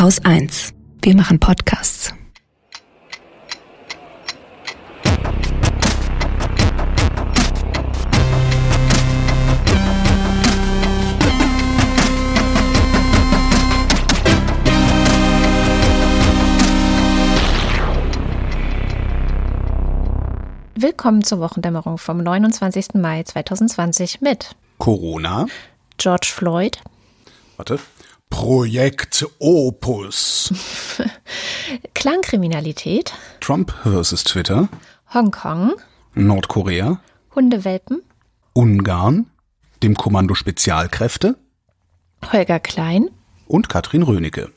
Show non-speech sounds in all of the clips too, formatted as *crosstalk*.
Haus 1. Wir machen Podcasts. Willkommen zur Wochendämmerung vom 29. Mai 2020 mit Corona. George Floyd, Warte. Projekt Opus. *laughs* Klangkriminalität, Trump versus Twitter. Hongkong, Nordkorea. Hundewelpen, Ungarn. Dem Kommando Spezialkräfte. Holger Klein. Und Katrin Rönecke.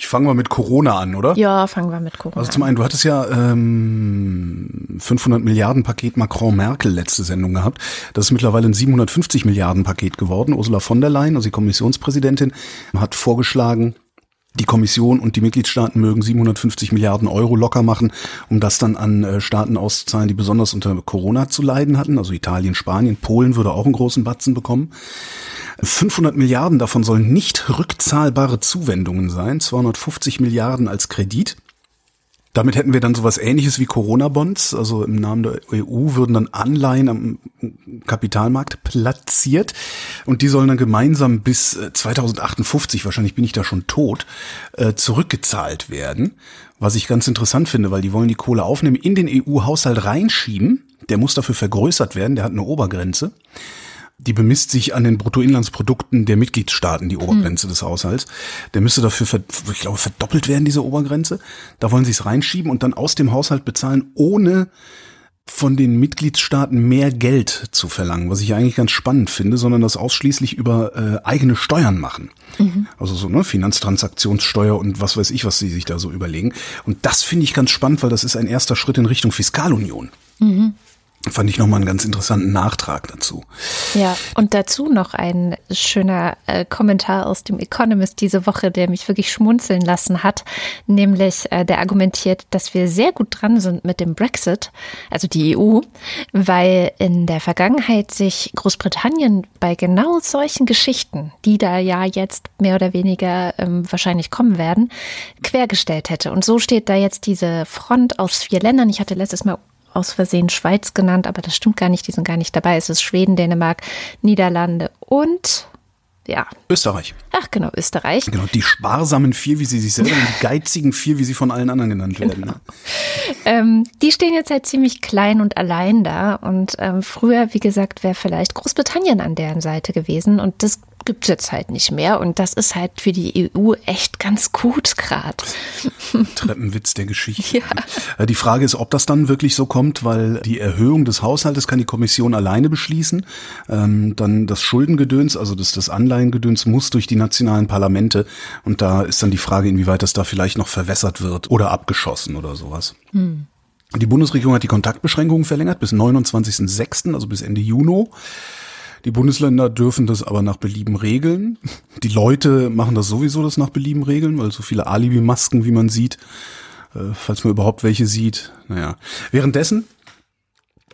Ich fange mal mit Corona an, oder? Ja, fangen wir mit Corona Also zum einen, du hattest ja ähm, 500 Milliarden Paket Macron-Merkel letzte Sendung gehabt. Das ist mittlerweile ein 750 Milliarden Paket geworden. Ursula von der Leyen, also die Kommissionspräsidentin, hat vorgeschlagen, die Kommission und die Mitgliedstaaten mögen 750 Milliarden Euro locker machen, um das dann an äh, Staaten auszuzahlen, die besonders unter Corona zu leiden hatten. Also Italien, Spanien, Polen würde auch einen großen Batzen bekommen. 500 Milliarden davon sollen nicht rückzahlbare Zuwendungen sein, 250 Milliarden als Kredit. Damit hätten wir dann sowas ähnliches wie Corona-Bonds, also im Namen der EU würden dann Anleihen am Kapitalmarkt platziert und die sollen dann gemeinsam bis 2058, wahrscheinlich bin ich da schon tot, äh, zurückgezahlt werden. Was ich ganz interessant finde, weil die wollen die Kohle aufnehmen, in den EU-Haushalt reinschieben. Der muss dafür vergrößert werden, der hat eine Obergrenze die bemisst sich an den Bruttoinlandsprodukten der Mitgliedstaaten, die Obergrenze mhm. des Haushalts. Der müsste dafür, ich glaube, verdoppelt werden, diese Obergrenze. Da wollen sie es reinschieben und dann aus dem Haushalt bezahlen, ohne von den Mitgliedstaaten mehr Geld zu verlangen, was ich eigentlich ganz spannend finde, sondern das ausschließlich über äh, eigene Steuern machen. Mhm. Also so ne Finanztransaktionssteuer und was weiß ich, was sie sich da so überlegen. Und das finde ich ganz spannend, weil das ist ein erster Schritt in Richtung Fiskalunion. Mhm fand ich nochmal einen ganz interessanten Nachtrag dazu. Ja, und dazu noch ein schöner äh, Kommentar aus dem Economist diese Woche, der mich wirklich schmunzeln lassen hat, nämlich äh, der argumentiert, dass wir sehr gut dran sind mit dem Brexit, also die EU, weil in der Vergangenheit sich Großbritannien bei genau solchen Geschichten, die da ja jetzt mehr oder weniger ähm, wahrscheinlich kommen werden, quergestellt hätte. Und so steht da jetzt diese Front aus vier Ländern. Ich hatte letztes Mal aus Versehen Schweiz genannt, aber das stimmt gar nicht, die sind gar nicht dabei. Es ist Schweden, Dänemark, Niederlande und ja. Österreich. Ach genau, Österreich. Genau, die sparsamen vier, wie sie sich selber und die *laughs* geizigen vier, wie sie von allen anderen genannt genau. werden. Ne? Ähm, die stehen jetzt halt ziemlich klein und allein da. Und ähm, früher, wie gesagt, wäre vielleicht Großbritannien an deren Seite gewesen. Und das gibt es jetzt halt nicht mehr. Und das ist halt für die EU echt ganz gut gerade. *laughs* Treppenwitz der Geschichte. Ja. Äh, die Frage ist, ob das dann wirklich so kommt, weil die Erhöhung des Haushaltes kann die Kommission alleine beschließen. Ähm, dann das Schuldengedöns, also das, das Anleihengedöns muss durch die nationalen Parlamente. Und da ist dann die Frage, inwieweit das da vielleicht noch verwässert wird oder abgeschossen oder sowas. Hm. Die Bundesregierung hat die Kontaktbeschränkungen verlängert bis 29.06., also bis Ende Juni. Die Bundesländer dürfen das aber nach Belieben regeln. Die Leute machen das sowieso das nach Belieben regeln, weil so viele Alibi-Masken, wie man sieht, äh, falls man überhaupt welche sieht. Naja. Währenddessen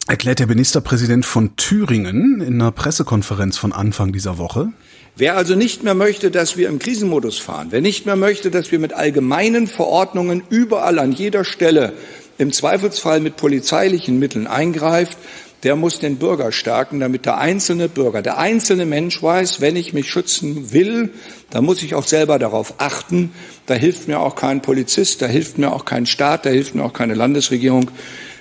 erklärt der Ministerpräsident von Thüringen in einer Pressekonferenz von Anfang dieser Woche, Wer also nicht mehr möchte, dass wir im Krisenmodus fahren, wer nicht mehr möchte, dass wir mit allgemeinen Verordnungen überall an jeder Stelle im Zweifelsfall mit polizeilichen Mitteln eingreift, der muss den Bürger stärken, damit der einzelne Bürger, der einzelne Mensch weiß, wenn ich mich schützen will, dann muss ich auch selber darauf achten. Da hilft mir auch kein Polizist, da hilft mir auch kein Staat, da hilft mir auch keine Landesregierung.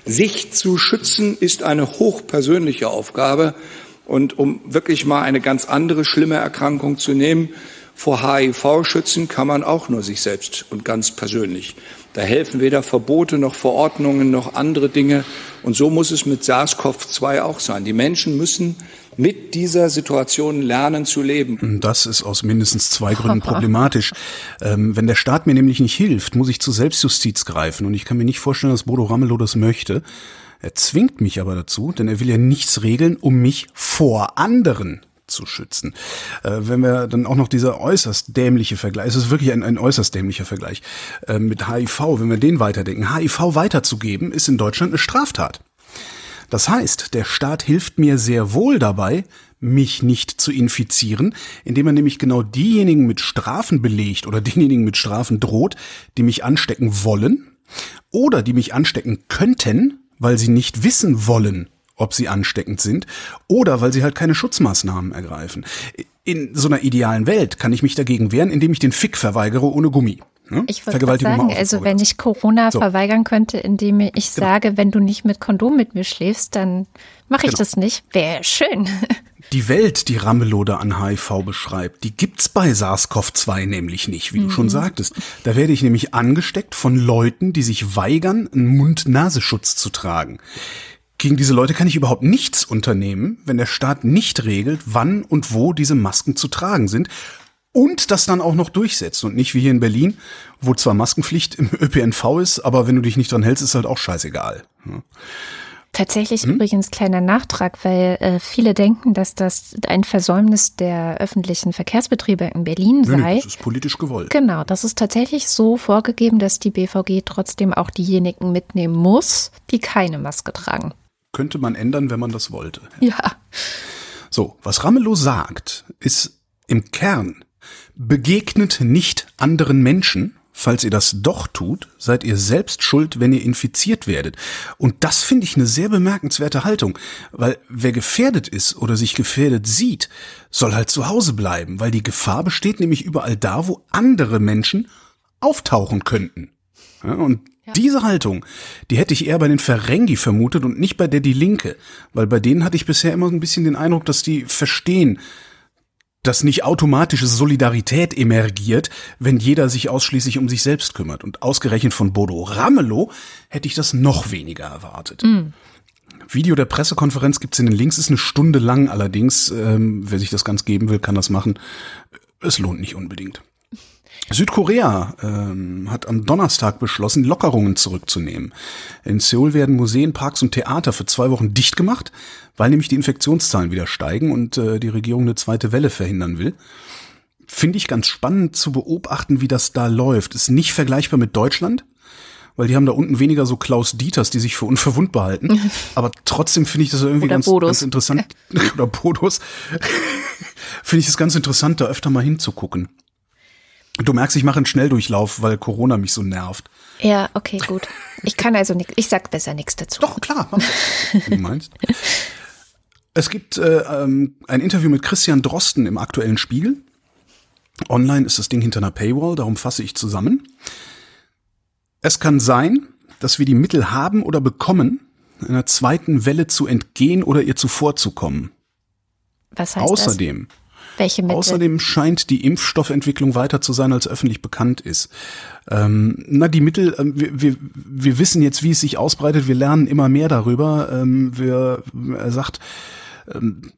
Sich zu schützen ist eine hochpersönliche Aufgabe. Und um wirklich mal eine ganz andere schlimme Erkrankung zu nehmen, vor HIV schützen kann man auch nur sich selbst und ganz persönlich. Da helfen weder Verbote noch Verordnungen noch andere Dinge. Und so muss es mit SARS-CoV-2 auch sein. Die Menschen müssen mit dieser Situation lernen zu leben. Das ist aus mindestens zwei Gründen *laughs* problematisch. Ähm, wenn der Staat mir nämlich nicht hilft, muss ich zur Selbstjustiz greifen. Und ich kann mir nicht vorstellen, dass Bodo Ramelow das möchte. Er zwingt mich aber dazu, denn er will ja nichts regeln, um mich vor anderen zu schützen. Äh, wenn wir dann auch noch dieser äußerst dämliche Vergleich, es ist wirklich ein, ein äußerst dämlicher Vergleich äh, mit HIV, wenn wir den weiterdenken, HIV weiterzugeben, ist in Deutschland eine Straftat. Das heißt, der Staat hilft mir sehr wohl dabei, mich nicht zu infizieren, indem er nämlich genau diejenigen mit Strafen belegt oder denjenigen mit Strafen droht, die mich anstecken wollen oder die mich anstecken könnten, weil sie nicht wissen wollen, ob sie ansteckend sind oder weil sie halt keine Schutzmaßnahmen ergreifen. In so einer idealen Welt kann ich mich dagegen wehren, indem ich den Fick verweigere ohne Gummi. Ne? Ich würde sagen, also wenn ich Corona so. verweigern könnte, indem ich genau. sage, wenn du nicht mit Kondom mit mir schläfst, dann mache ich genau. das nicht. Wäre schön. *laughs* Die Welt, die Ramelow da an HIV beschreibt, die gibt's bei SARS-CoV-2 nämlich nicht, wie mhm. du schon sagtest. Da werde ich nämlich angesteckt von Leuten, die sich weigern, einen Mund-Nasenschutz zu tragen. Gegen diese Leute kann ich überhaupt nichts unternehmen, wenn der Staat nicht regelt, wann und wo diese Masken zu tragen sind und das dann auch noch durchsetzt und nicht wie hier in Berlin, wo zwar Maskenpflicht im *laughs* ÖPNV ist, aber wenn du dich nicht dran hältst, ist halt auch scheißegal. Tatsächlich hm? übrigens kleiner Nachtrag, weil äh, viele denken, dass das ein Versäumnis der öffentlichen Verkehrsbetriebe in Berlin sei. Nee, das ist politisch gewollt. Genau, das ist tatsächlich so vorgegeben, dass die BVG trotzdem auch diejenigen mitnehmen muss, die keine Maske tragen könnte man ändern, wenn man das wollte. Ja. So, was Ramelow sagt, ist im Kern, begegnet nicht anderen Menschen, Falls ihr das doch tut, seid ihr selbst schuld, wenn ihr infiziert werdet. Und das finde ich eine sehr bemerkenswerte Haltung, weil wer gefährdet ist oder sich gefährdet sieht, soll halt zu Hause bleiben, weil die Gefahr besteht nämlich überall da, wo andere Menschen auftauchen könnten. Ja, und ja. Diese Haltung, die hätte ich eher bei den Ferengi vermutet und nicht bei der Die Linke, weil bei denen hatte ich bisher immer ein bisschen den Eindruck, dass die verstehen, dass nicht automatische Solidarität emergiert, wenn jeder sich ausschließlich um sich selbst kümmert. Und ausgerechnet von Bodo Ramelow hätte ich das noch weniger erwartet. Mhm. Video der Pressekonferenz gibt's in den Links, ist eine Stunde lang allerdings. Ähm, wer sich das ganz geben will, kann das machen. Es lohnt nicht unbedingt. Südkorea ähm, hat am Donnerstag beschlossen, Lockerungen zurückzunehmen. In Seoul werden Museen, Parks und Theater für zwei Wochen dicht gemacht, weil nämlich die Infektionszahlen wieder steigen und äh, die Regierung eine zweite Welle verhindern will. Finde ich ganz spannend zu beobachten, wie das da läuft. Ist nicht vergleichbar mit Deutschland, weil die haben da unten weniger so Klaus Dieters, die sich für unverwundbar halten. *laughs* Aber trotzdem finde ich das irgendwie ganz, ganz, interessant. *laughs* Oder Bodos. *laughs* finde ich es ganz interessant, da öfter mal hinzugucken. Du merkst, ich mache einen Schnelldurchlauf, weil Corona mich so nervt. Ja, okay, gut. Ich kann also nicht, ich sag besser nichts dazu. Doch, klar, wie du meinst. Es gibt äh, ähm, ein Interview mit Christian Drosten im aktuellen Spiegel. Online ist das Ding hinter einer Paywall, darum fasse ich zusammen. Es kann sein, dass wir die Mittel haben oder bekommen, einer zweiten Welle zu entgehen oder ihr zuvorzukommen. Was heißt Außerdem das? Welche Mittel? Außerdem scheint die Impfstoffentwicklung weiter zu sein, als öffentlich bekannt ist. Ähm, na, die Mittel, äh, wir, wir, wir wissen jetzt, wie es sich ausbreitet, wir lernen immer mehr darüber. Ähm, wir, er sagt, ähm,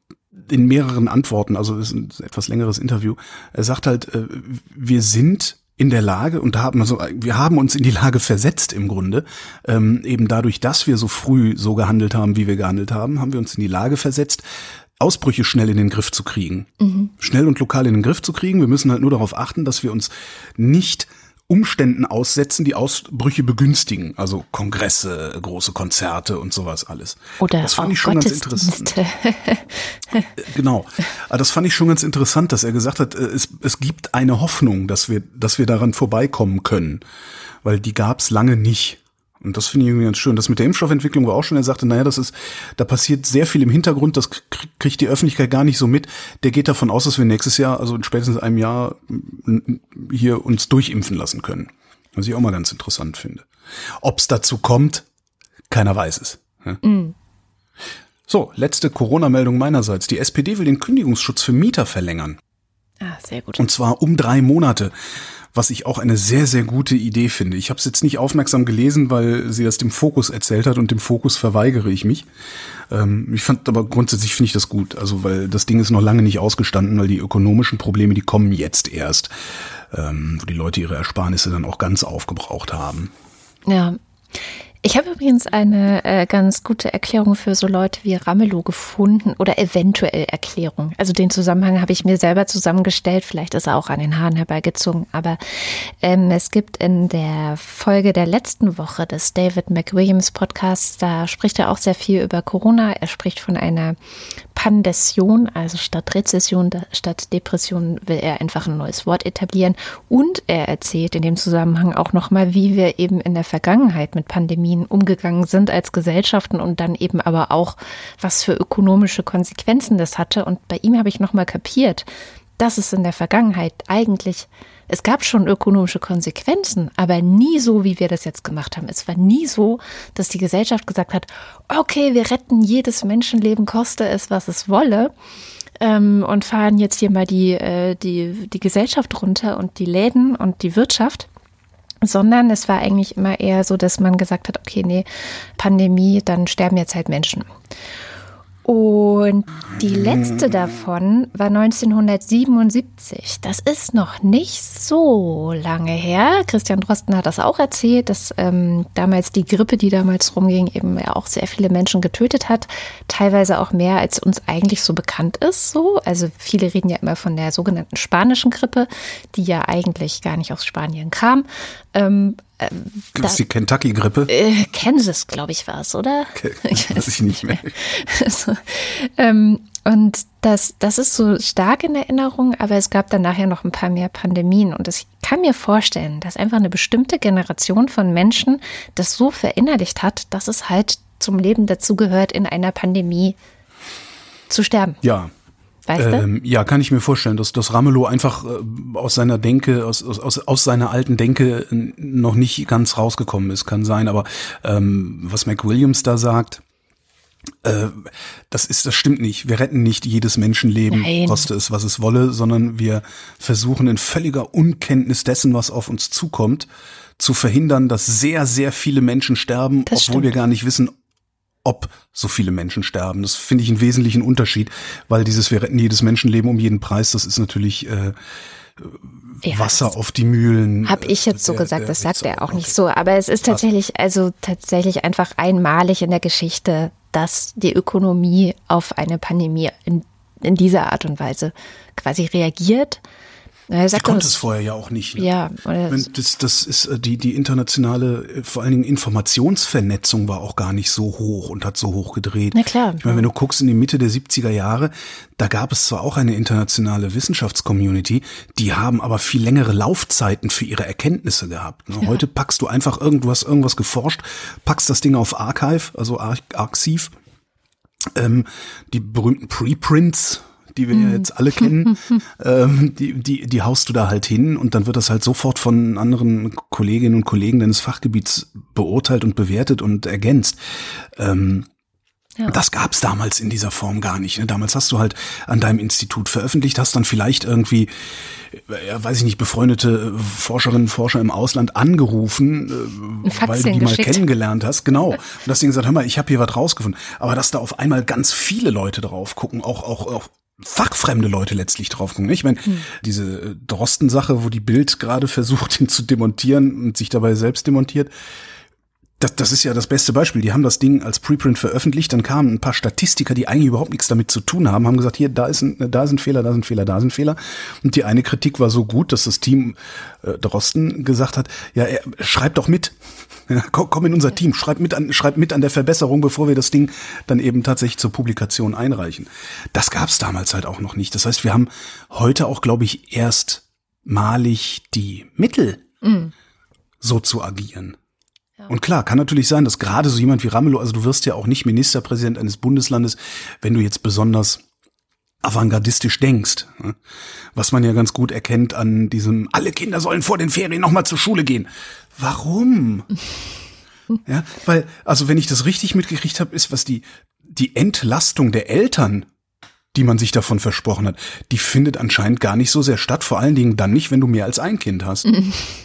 in mehreren Antworten, also es ist ein etwas längeres Interview, er sagt halt, äh, wir sind in der Lage und haben also wir haben uns in die Lage versetzt im Grunde ähm, eben dadurch, dass wir so früh so gehandelt haben, wie wir gehandelt haben, haben wir uns in die Lage versetzt, Ausbrüche schnell in den Griff zu kriegen. Mhm. Schnell und lokal in den Griff zu kriegen. Wir müssen halt nur darauf achten, dass wir uns nicht Umständen aussetzen, die Ausbrüche begünstigen. Also Kongresse, große Konzerte und sowas alles. Oder das fand ich schon ganz interessant. Äh, genau. Aber das fand ich schon ganz interessant, dass er gesagt hat, äh, es, es gibt eine Hoffnung, dass wir, dass wir daran vorbeikommen können. Weil die gab es lange nicht. Und das finde ich irgendwie ganz schön. Das mit der Impfstoffentwicklung war auch schon, er sagte, naja, das ist, da passiert sehr viel im Hintergrund, das kriegt die Öffentlichkeit gar nicht so mit. Der geht davon aus, dass wir nächstes Jahr, also in spätestens einem Jahr, hier uns durchimpfen lassen können. Was ich auch mal ganz interessant finde. Ob es dazu kommt, keiner weiß es. Mhm. So, letzte Corona-Meldung meinerseits. Die SPD will den Kündigungsschutz für Mieter verlängern. Ah, sehr gut. Und zwar um drei Monate was ich auch eine sehr, sehr gute Idee finde. Ich habe es jetzt nicht aufmerksam gelesen, weil sie das dem Fokus erzählt hat und dem Fokus verweigere ich mich. Ähm, ich fand aber grundsätzlich finde ich das gut, also weil das Ding ist noch lange nicht ausgestanden, weil die ökonomischen Probleme, die kommen jetzt erst, ähm, wo die Leute ihre Ersparnisse dann auch ganz aufgebraucht haben. Ja. Ich habe übrigens eine äh, ganz gute Erklärung für so Leute wie Ramelow gefunden oder eventuell Erklärung. Also den Zusammenhang habe ich mir selber zusammengestellt. Vielleicht ist er auch an den Haaren herbeigezogen. Aber ähm, es gibt in der Folge der letzten Woche des David McWilliams Podcasts, da spricht er auch sehr viel über Corona. Er spricht von einer Pandession, also statt Rezession, statt Depression will er einfach ein neues Wort etablieren. Und er erzählt in dem Zusammenhang auch nochmal, wie wir eben in der Vergangenheit mit Pandemien umgegangen sind als Gesellschaften und dann eben aber auch, was für ökonomische Konsequenzen das hatte. Und bei ihm habe ich nochmal kapiert, dass es in der Vergangenheit eigentlich es gab schon ökonomische Konsequenzen, aber nie so, wie wir das jetzt gemacht haben. Es war nie so, dass die Gesellschaft gesagt hat, okay, wir retten jedes Menschenleben, koste es, was es wolle. Ähm, und fahren jetzt hier mal die, äh, die, die Gesellschaft runter und die Läden und die Wirtschaft sondern es war eigentlich immer eher so, dass man gesagt hat, okay, nee, Pandemie, dann sterben jetzt halt Menschen. Und die letzte davon war 1977. Das ist noch nicht so lange her. Christian Drosten hat das auch erzählt, dass ähm, damals die Grippe, die damals rumging, eben ja auch sehr viele Menschen getötet hat. Teilweise auch mehr, als uns eigentlich so bekannt ist. So, also viele reden ja immer von der sogenannten spanischen Grippe, die ja eigentlich gar nicht aus Spanien kam. Ähm, äh, das ist die Kentucky-Grippe? Äh, Kansas, glaube ich, war es, oder? Okay, *laughs* ich weiß ich nicht mehr. *laughs* also, ähm, und das, das ist so stark in Erinnerung, aber es gab dann nachher noch ein paar mehr Pandemien. Und ich kann mir vorstellen, dass einfach eine bestimmte Generation von Menschen das so verinnerlicht hat, dass es halt zum Leben dazugehört, in einer Pandemie zu sterben. Ja, Weißt du? Ähm, ja, kann ich mir vorstellen, dass, dass Ramelow einfach äh, aus seiner Denke, aus, aus, aus seiner alten Denke noch nicht ganz rausgekommen ist, kann sein. Aber ähm, was McWilliams da sagt, äh, das ist, das stimmt nicht. Wir retten nicht jedes Menschenleben, Nein. koste es, was es wolle, sondern wir versuchen in völliger Unkenntnis dessen, was auf uns zukommt, zu verhindern, dass sehr, sehr viele Menschen sterben, das obwohl stimmt. wir gar nicht wissen, ob so viele Menschen sterben. Das finde ich einen wesentlichen Unterschied, weil dieses wir retten jedes Menschenleben um jeden Preis, das ist natürlich äh, ja, Wasser auf die Mühlen. Habe ich jetzt so der, gesagt, der das sagt er auch okay. nicht so. Aber es ist tatsächlich, also tatsächlich einfach einmalig in der Geschichte, dass die Ökonomie auf eine Pandemie in, in dieser Art und Weise quasi reagiert. Na, er sagt konnte es vorher ja auch nicht. Ne? Ja, das, das ist äh, die die internationale, äh, vor allen Dingen Informationsvernetzung war auch gar nicht so hoch und hat so hoch gedreht. Na klar. Ich meine, wenn du guckst in die Mitte der 70er Jahre, da gab es zwar auch eine internationale Wissenschaftscommunity, die haben aber viel längere Laufzeiten für ihre Erkenntnisse gehabt. Ne? Ja. Heute packst du einfach irgendwas irgendwas geforscht, packst das Ding auf Archive, also Ar Arxiv, ähm, die berühmten Preprints die wir ja mhm. jetzt alle kennen, *laughs* ähm, die, die, die haust du da halt hin und dann wird das halt sofort von anderen Kolleginnen und Kollegen deines Fachgebiets beurteilt und bewertet und ergänzt. Ähm, ja. Das gab's damals in dieser Form gar nicht. Ne? Damals hast du halt an deinem Institut veröffentlicht, hast dann vielleicht irgendwie, ja, weiß ich nicht, befreundete Forscherinnen und Forscher im Ausland angerufen, äh, weil du die mal kennengelernt hast. Genau. Und das Ding gesagt, hör mal, ich habe hier was rausgefunden. Aber dass da auf einmal ganz viele Leute drauf gucken, auch, auch, auch fachfremde Leute letztlich drauf gucken. Ich meine, hm. diese äh, Drosten-Sache, wo die Bild gerade *laughs* versucht, ihn zu demontieren und sich dabei selbst demontiert, das, das ist ja das beste Beispiel. Die haben das Ding als Preprint veröffentlicht, dann kamen ein paar Statistiker, die eigentlich überhaupt nichts damit zu tun haben, haben gesagt, hier, da ist ein, da sind Fehler, da sind Fehler, da sind Fehler. Und die eine Kritik war so gut, dass das Team äh, Drosten gesagt hat, ja, er, schreib doch mit. Ja, komm, in unser Team, schreib mit, an, schreib mit an der Verbesserung, bevor wir das Ding dann eben tatsächlich zur Publikation einreichen. Das gab's damals halt auch noch nicht. Das heißt, wir haben heute auch, glaube ich, erstmalig die Mittel, mhm. so zu agieren. Und klar, kann natürlich sein, dass gerade so jemand wie Ramelow, also du wirst ja auch nicht Ministerpräsident eines Bundeslandes, wenn du jetzt besonders avantgardistisch denkst. Ne? Was man ja ganz gut erkennt an diesem, alle Kinder sollen vor den Ferien nochmal zur Schule gehen. Warum? *laughs* ja, weil, also wenn ich das richtig mitgekriegt habe, ist, was die, die Entlastung der Eltern, die man sich davon versprochen hat, die findet anscheinend gar nicht so sehr statt. Vor allen Dingen dann nicht, wenn du mehr als ein Kind hast.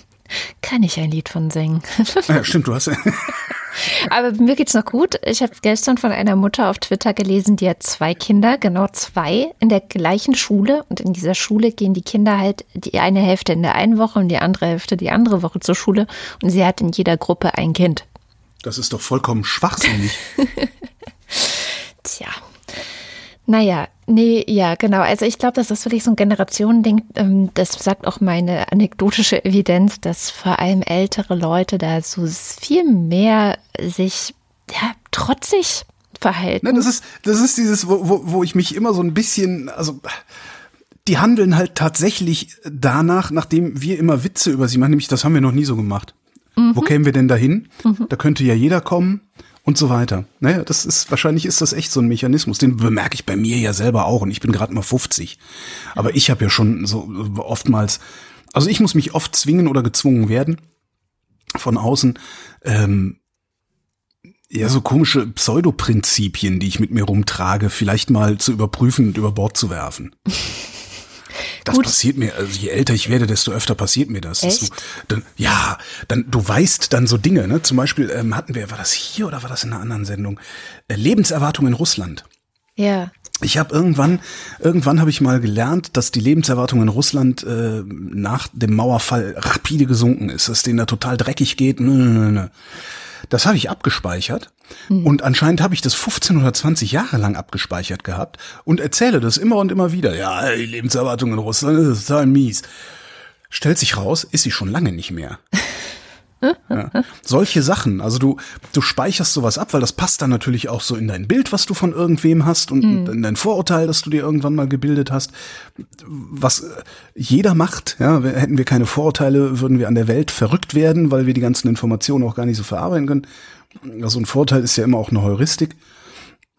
*laughs* Kann ich ein Lied von singen. Ja, stimmt, du hast ja. *laughs* Aber mir geht's noch gut. Ich habe gestern von einer Mutter auf Twitter gelesen, die hat zwei Kinder, genau zwei, in der gleichen Schule. Und in dieser Schule gehen die Kinder halt die eine Hälfte in der einen Woche und die andere Hälfte die andere Woche zur Schule. Und sie hat in jeder Gruppe ein Kind. Das ist doch vollkommen schwachsinnig. *laughs* Tja. Naja, nee, ja, genau. Also ich glaube, das ist wirklich so ein Generationending. Ähm, das sagt auch meine anekdotische Evidenz, dass vor allem ältere Leute da so viel mehr sich ja, trotzig Verhalten. Ne, das ist, das ist dieses, wo, wo, wo ich mich immer so ein bisschen, also die handeln halt tatsächlich danach, nachdem wir immer Witze über sie machen, nämlich das haben wir noch nie so gemacht. Mhm. Wo kämen wir denn dahin? Mhm. Da könnte ja jeder kommen und so weiter. Naja, das ist, wahrscheinlich ist das echt so ein Mechanismus. Den bemerke ich bei mir ja selber auch und ich bin gerade mal 50. Aber ich habe ja schon so oftmals, also ich muss mich oft zwingen oder gezwungen werden von außen, ähm, ja, so komische Pseudoprinzipien, die ich mit mir rumtrage, vielleicht mal zu überprüfen und über Bord zu werfen. *laughs* Das Gut. passiert mir, also je älter ich werde, desto öfter passiert mir das. Echt? Dann, ja, dann du weißt dann so Dinge, ne? Zum Beispiel ähm, hatten wir, war das hier oder war das in einer anderen Sendung? Äh, Lebenserwartung in Russland. Ja. Ich habe irgendwann, irgendwann habe ich mal gelernt, dass die Lebenserwartung in Russland äh, nach dem Mauerfall rapide gesunken ist, dass denen da total dreckig geht. Nö, nö, nö. Das habe ich abgespeichert hm. und anscheinend habe ich das 15 oder 20 Jahre lang abgespeichert gehabt und erzähle das immer und immer wieder. Ja, die Lebenserwartung in Russland ist total mies. Stellt sich raus, ist sie schon lange nicht mehr. *laughs* Ja. Solche Sachen, also du, du speicherst sowas ab, weil das passt dann natürlich auch so in dein Bild, was du von irgendwem hast und mhm. in dein Vorurteil, das du dir irgendwann mal gebildet hast. Was äh, jeder macht, ja, hätten wir keine Vorurteile, würden wir an der Welt verrückt werden, weil wir die ganzen Informationen auch gar nicht so verarbeiten können. Also ein Vorteil ist ja immer auch eine Heuristik.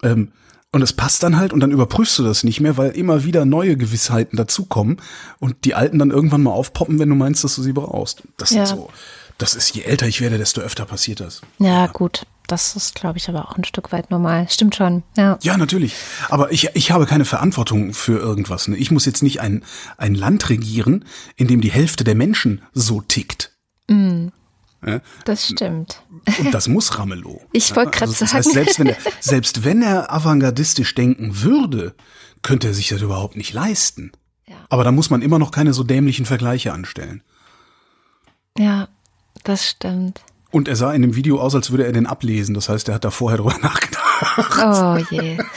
Ähm, und es passt dann halt und dann überprüfst du das nicht mehr, weil immer wieder neue Gewissheiten dazukommen und die alten dann irgendwann mal aufpoppen, wenn du meinst, dass du sie brauchst. Das ja. sind so das ist, je älter ich werde, desto öfter passiert das. Ja, ja. gut. Das ist, glaube ich, aber auch ein Stück weit normal. Stimmt schon, ja. Ja, natürlich. Aber ich, ich habe keine Verantwortung für irgendwas. Ne? Ich muss jetzt nicht ein, ein Land regieren, in dem die Hälfte der Menschen so tickt. Mm. Ja? Das stimmt. Und das muss Ramelow. *laughs* Ich wollte gerade also, sagen. Das heißt, selbst wenn, er, *laughs* selbst wenn er avantgardistisch denken würde, könnte er sich das überhaupt nicht leisten. Ja. Aber da muss man immer noch keine so dämlichen Vergleiche anstellen. Ja, das stimmt. Und er sah in dem Video aus, als würde er den ablesen. Das heißt, er hat da vorher drüber *laughs* nachgedacht. Oh je. *laughs*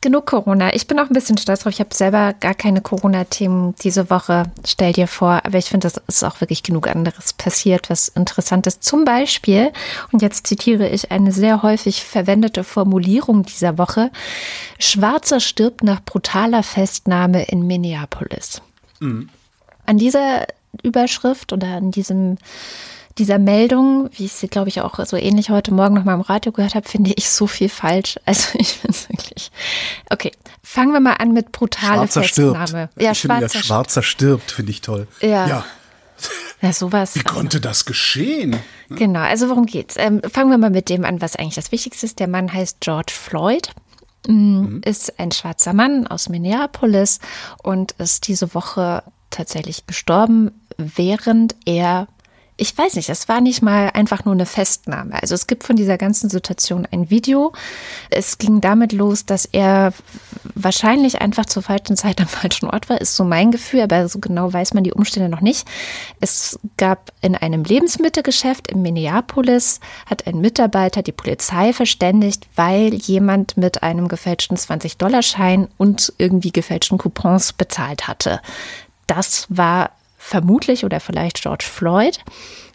Genug Corona. Ich bin auch ein bisschen stolz drauf. Ich habe selber gar keine Corona-Themen diese Woche. Stell dir vor. Aber ich finde, das ist auch wirklich genug anderes passiert, was interessant ist. Zum Beispiel, und jetzt zitiere ich eine sehr häufig verwendete Formulierung dieser Woche. Schwarzer stirbt nach brutaler Festnahme in Minneapolis. Mhm. An dieser Überschrift oder in diesem dieser Meldung, wie ich sie, glaube ich, auch so ähnlich heute Morgen noch mal im Radio gehört habe, finde ich so viel falsch. *laughs* Also ich finde es wirklich. Okay, fangen wir mal an mit brutale Schwarzer Festnahme. Stirbt. Ja, ich schwarzer, finde ja, Schwarzer stirbt, finde ich toll. Ja. ja. *laughs* Ja, sowas. Wie konnte das geschehen? Genau, also worum geht's? Ähm, fangen wir mal mit dem an, was eigentlich das Wichtigste ist. Der Mann heißt George Floyd, mm, mhm. ist ein schwarzer Mann aus Minneapolis und ist diese Woche tatsächlich gestorben, während er ich weiß nicht, es war nicht mal einfach nur eine Festnahme. Also es gibt von dieser ganzen Situation ein Video. Es ging damit los, dass er wahrscheinlich einfach zur falschen Zeit am falschen Ort war, ist so mein Gefühl, aber so genau weiß man die Umstände noch nicht. Es gab in einem Lebensmittelgeschäft in Minneapolis, hat ein Mitarbeiter die Polizei verständigt, weil jemand mit einem gefälschten 20-Dollar-Schein und irgendwie gefälschten Coupons bezahlt hatte. Das war vermutlich oder vielleicht George Floyd.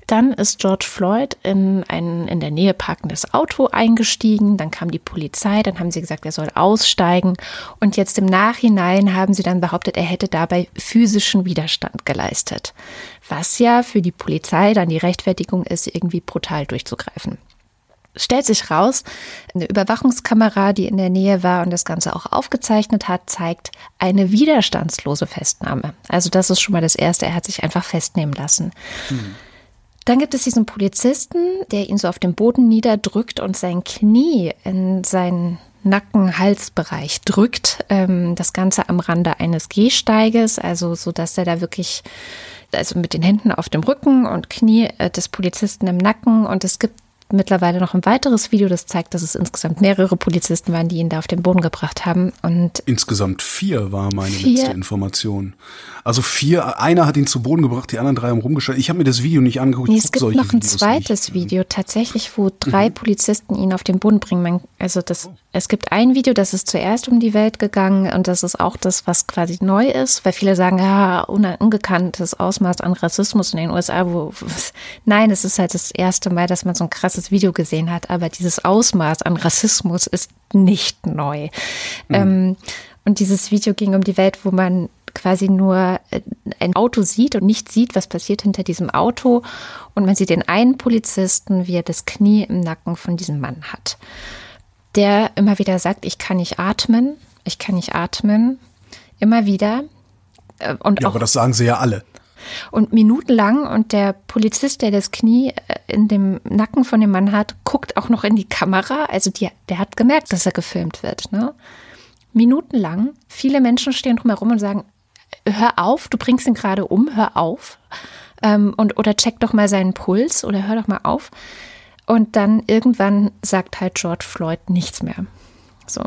Dann ist George Floyd in ein in der Nähe parkendes Auto eingestiegen. Dann kam die Polizei. Dann haben sie gesagt, er soll aussteigen. Und jetzt im Nachhinein haben sie dann behauptet, er hätte dabei physischen Widerstand geleistet. Was ja für die Polizei dann die Rechtfertigung ist, irgendwie brutal durchzugreifen stellt sich raus, eine Überwachungskamera, die in der Nähe war und das Ganze auch aufgezeichnet hat, zeigt eine widerstandslose Festnahme. Also das ist schon mal das Erste, er hat sich einfach festnehmen lassen. Hm. Dann gibt es diesen Polizisten, der ihn so auf dem Boden niederdrückt und sein Knie in seinen Nacken-Halsbereich drückt. Ähm, das Ganze am Rande eines Gehsteiges, also so, dass er da wirklich also mit den Händen auf dem Rücken und Knie äh, des Polizisten im Nacken. Und es gibt mittlerweile noch ein weiteres Video, das zeigt, dass es insgesamt mehrere Polizisten waren, die ihn da auf den Boden gebracht haben. Und insgesamt vier war meine vier. letzte Information. Also vier, einer hat ihn zu Boden gebracht, die anderen drei haben rumgeschaut. Ich habe mir das Video nicht angeguckt. Nee, es gibt noch ein Videos zweites nicht. Video, tatsächlich, wo drei mhm. Polizisten ihn auf den Boden bringen. Also das, oh. es gibt ein Video, das ist zuerst um die Welt gegangen und das ist auch das, was quasi neu ist, weil viele sagen, ja, ungekanntes Ausmaß an Rassismus in den USA. Wo, *laughs* nein, es ist halt das erste Mal, dass man so ein krasses das Video gesehen hat, aber dieses Ausmaß an Rassismus ist nicht neu. Mhm. Ähm, und dieses Video ging um die Welt, wo man quasi nur äh, ein Auto sieht und nicht sieht, was passiert hinter diesem Auto. Und man sieht den einen Polizisten, wie er das Knie im Nacken von diesem Mann hat. Der immer wieder sagt, ich kann nicht atmen, ich kann nicht atmen. Immer wieder. Äh, und ja, auch, aber das sagen sie ja alle. Und minutenlang und der Polizist, der das Knie äh, in dem Nacken von dem Mann hat, guckt auch noch in die Kamera. Also die, der hat gemerkt, dass er gefilmt wird. Ne? Minutenlang. Viele Menschen stehen drumherum und sagen, hör auf, du bringst ihn gerade um, hör auf. Ähm, und, oder check doch mal seinen Puls oder hör doch mal auf. Und dann irgendwann sagt halt George Floyd nichts mehr. So.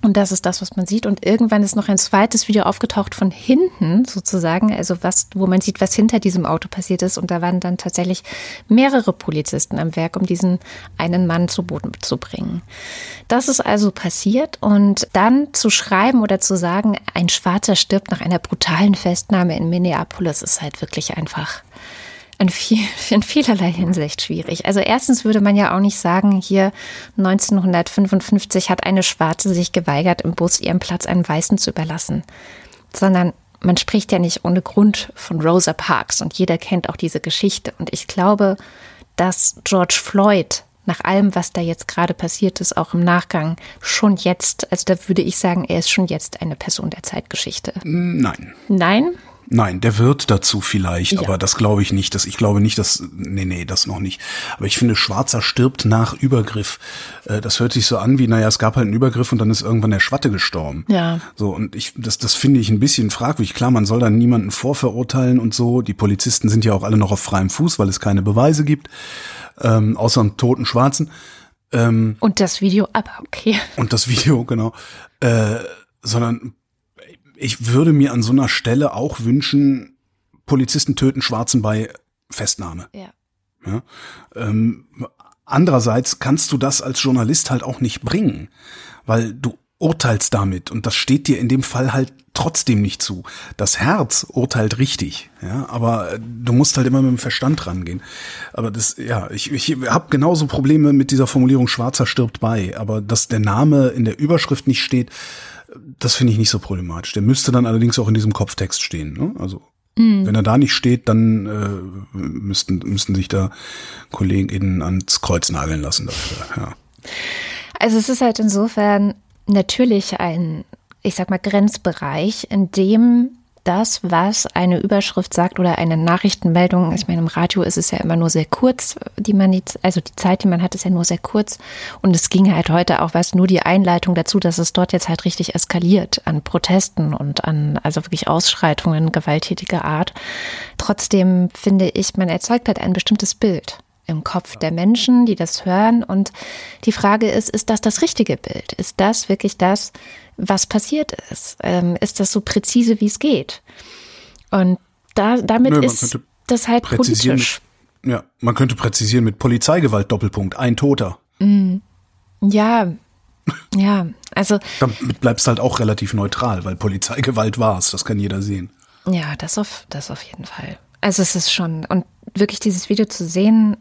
Und das ist das, was man sieht. Und irgendwann ist noch ein zweites Video aufgetaucht von hinten sozusagen, also was, wo man sieht, was hinter diesem Auto passiert ist. Und da waren dann tatsächlich mehrere Polizisten am Werk, um diesen einen Mann zu Boden zu bringen. Das ist also passiert. Und dann zu schreiben oder zu sagen, ein Schwarzer stirbt nach einer brutalen Festnahme in Minneapolis, ist halt wirklich einfach in, viel, *laughs* in vielerlei Hinsicht schwierig. Also erstens würde man ja auch nicht sagen, hier 1955 hat eine Schwarze sich geweigert, im Bus ihren Platz einem Weißen zu überlassen, sondern man spricht ja nicht ohne Grund von Rosa Parks und jeder kennt auch diese Geschichte. Und ich glaube, dass George Floyd nach allem, was da jetzt gerade passiert ist, auch im Nachgang schon jetzt, also da würde ich sagen, er ist schon jetzt eine Person der Zeitgeschichte. Nein. Nein? Nein, der wird dazu vielleicht, ja. aber das glaube ich nicht. Das, ich glaube nicht, dass, nee, nee, das noch nicht. Aber ich finde, Schwarzer stirbt nach Übergriff. Äh, das hört sich so an wie, naja, es gab halt einen Übergriff und dann ist irgendwann der Schwatte gestorben. Ja. So, und ich, das, das finde ich ein bisschen fragwürdig. Klar, man soll da niemanden vorverurteilen und so. Die Polizisten sind ja auch alle noch auf freiem Fuß, weil es keine Beweise gibt, ähm, außer einem toten Schwarzen. Ähm, und das Video, aber okay. Und das Video, genau. Äh, sondern ich würde mir an so einer Stelle auch wünschen, Polizisten töten Schwarzen bei Festnahme. Ja. ja? Ähm, andererseits kannst du das als Journalist halt auch nicht bringen, weil du urteilst damit und das steht dir in dem Fall halt trotzdem nicht zu. Das Herz urteilt richtig, ja, aber du musst halt immer mit dem Verstand rangehen. Aber das, ja, ich, ich habe genauso Probleme mit dieser Formulierung Schwarzer stirbt bei, aber dass der Name in der Überschrift nicht steht, das finde ich nicht so problematisch. Der müsste dann allerdings auch in diesem Kopftext stehen. Ne? Also mhm. wenn er da nicht steht, dann äh, müssten, müssten sich da KollegInnen ans Kreuz nageln lassen dafür. Ja. Also es ist halt insofern natürlich ein, ich sag mal, Grenzbereich, in dem das, was eine Überschrift sagt oder eine Nachrichtenmeldung, ich meine, im Radio ist es ja immer nur sehr kurz, die man jetzt, also die Zeit, die man hat, ist ja nur sehr kurz. Und es ging halt heute auch was, nur die Einleitung dazu, dass es dort jetzt halt richtig eskaliert an Protesten und an, also wirklich Ausschreitungen gewalttätiger Art. Trotzdem finde ich, man erzeugt halt ein bestimmtes Bild im Kopf der Menschen, die das hören. Und die Frage ist, ist das das richtige Bild? Ist das wirklich das, was passiert ist. Ähm, ist das so präzise, wie es geht? Und da, damit Nö, ist das halt politisch. Mit, ja, man könnte präzisieren mit Polizeigewalt Doppelpunkt, ein Toter. Mm, ja, *laughs* ja, also. Damit bleibst du halt auch relativ neutral, weil Polizeigewalt war es, das kann jeder sehen. Ja, das auf, das auf jeden Fall. Also es ist schon, und wirklich dieses Video zu sehen,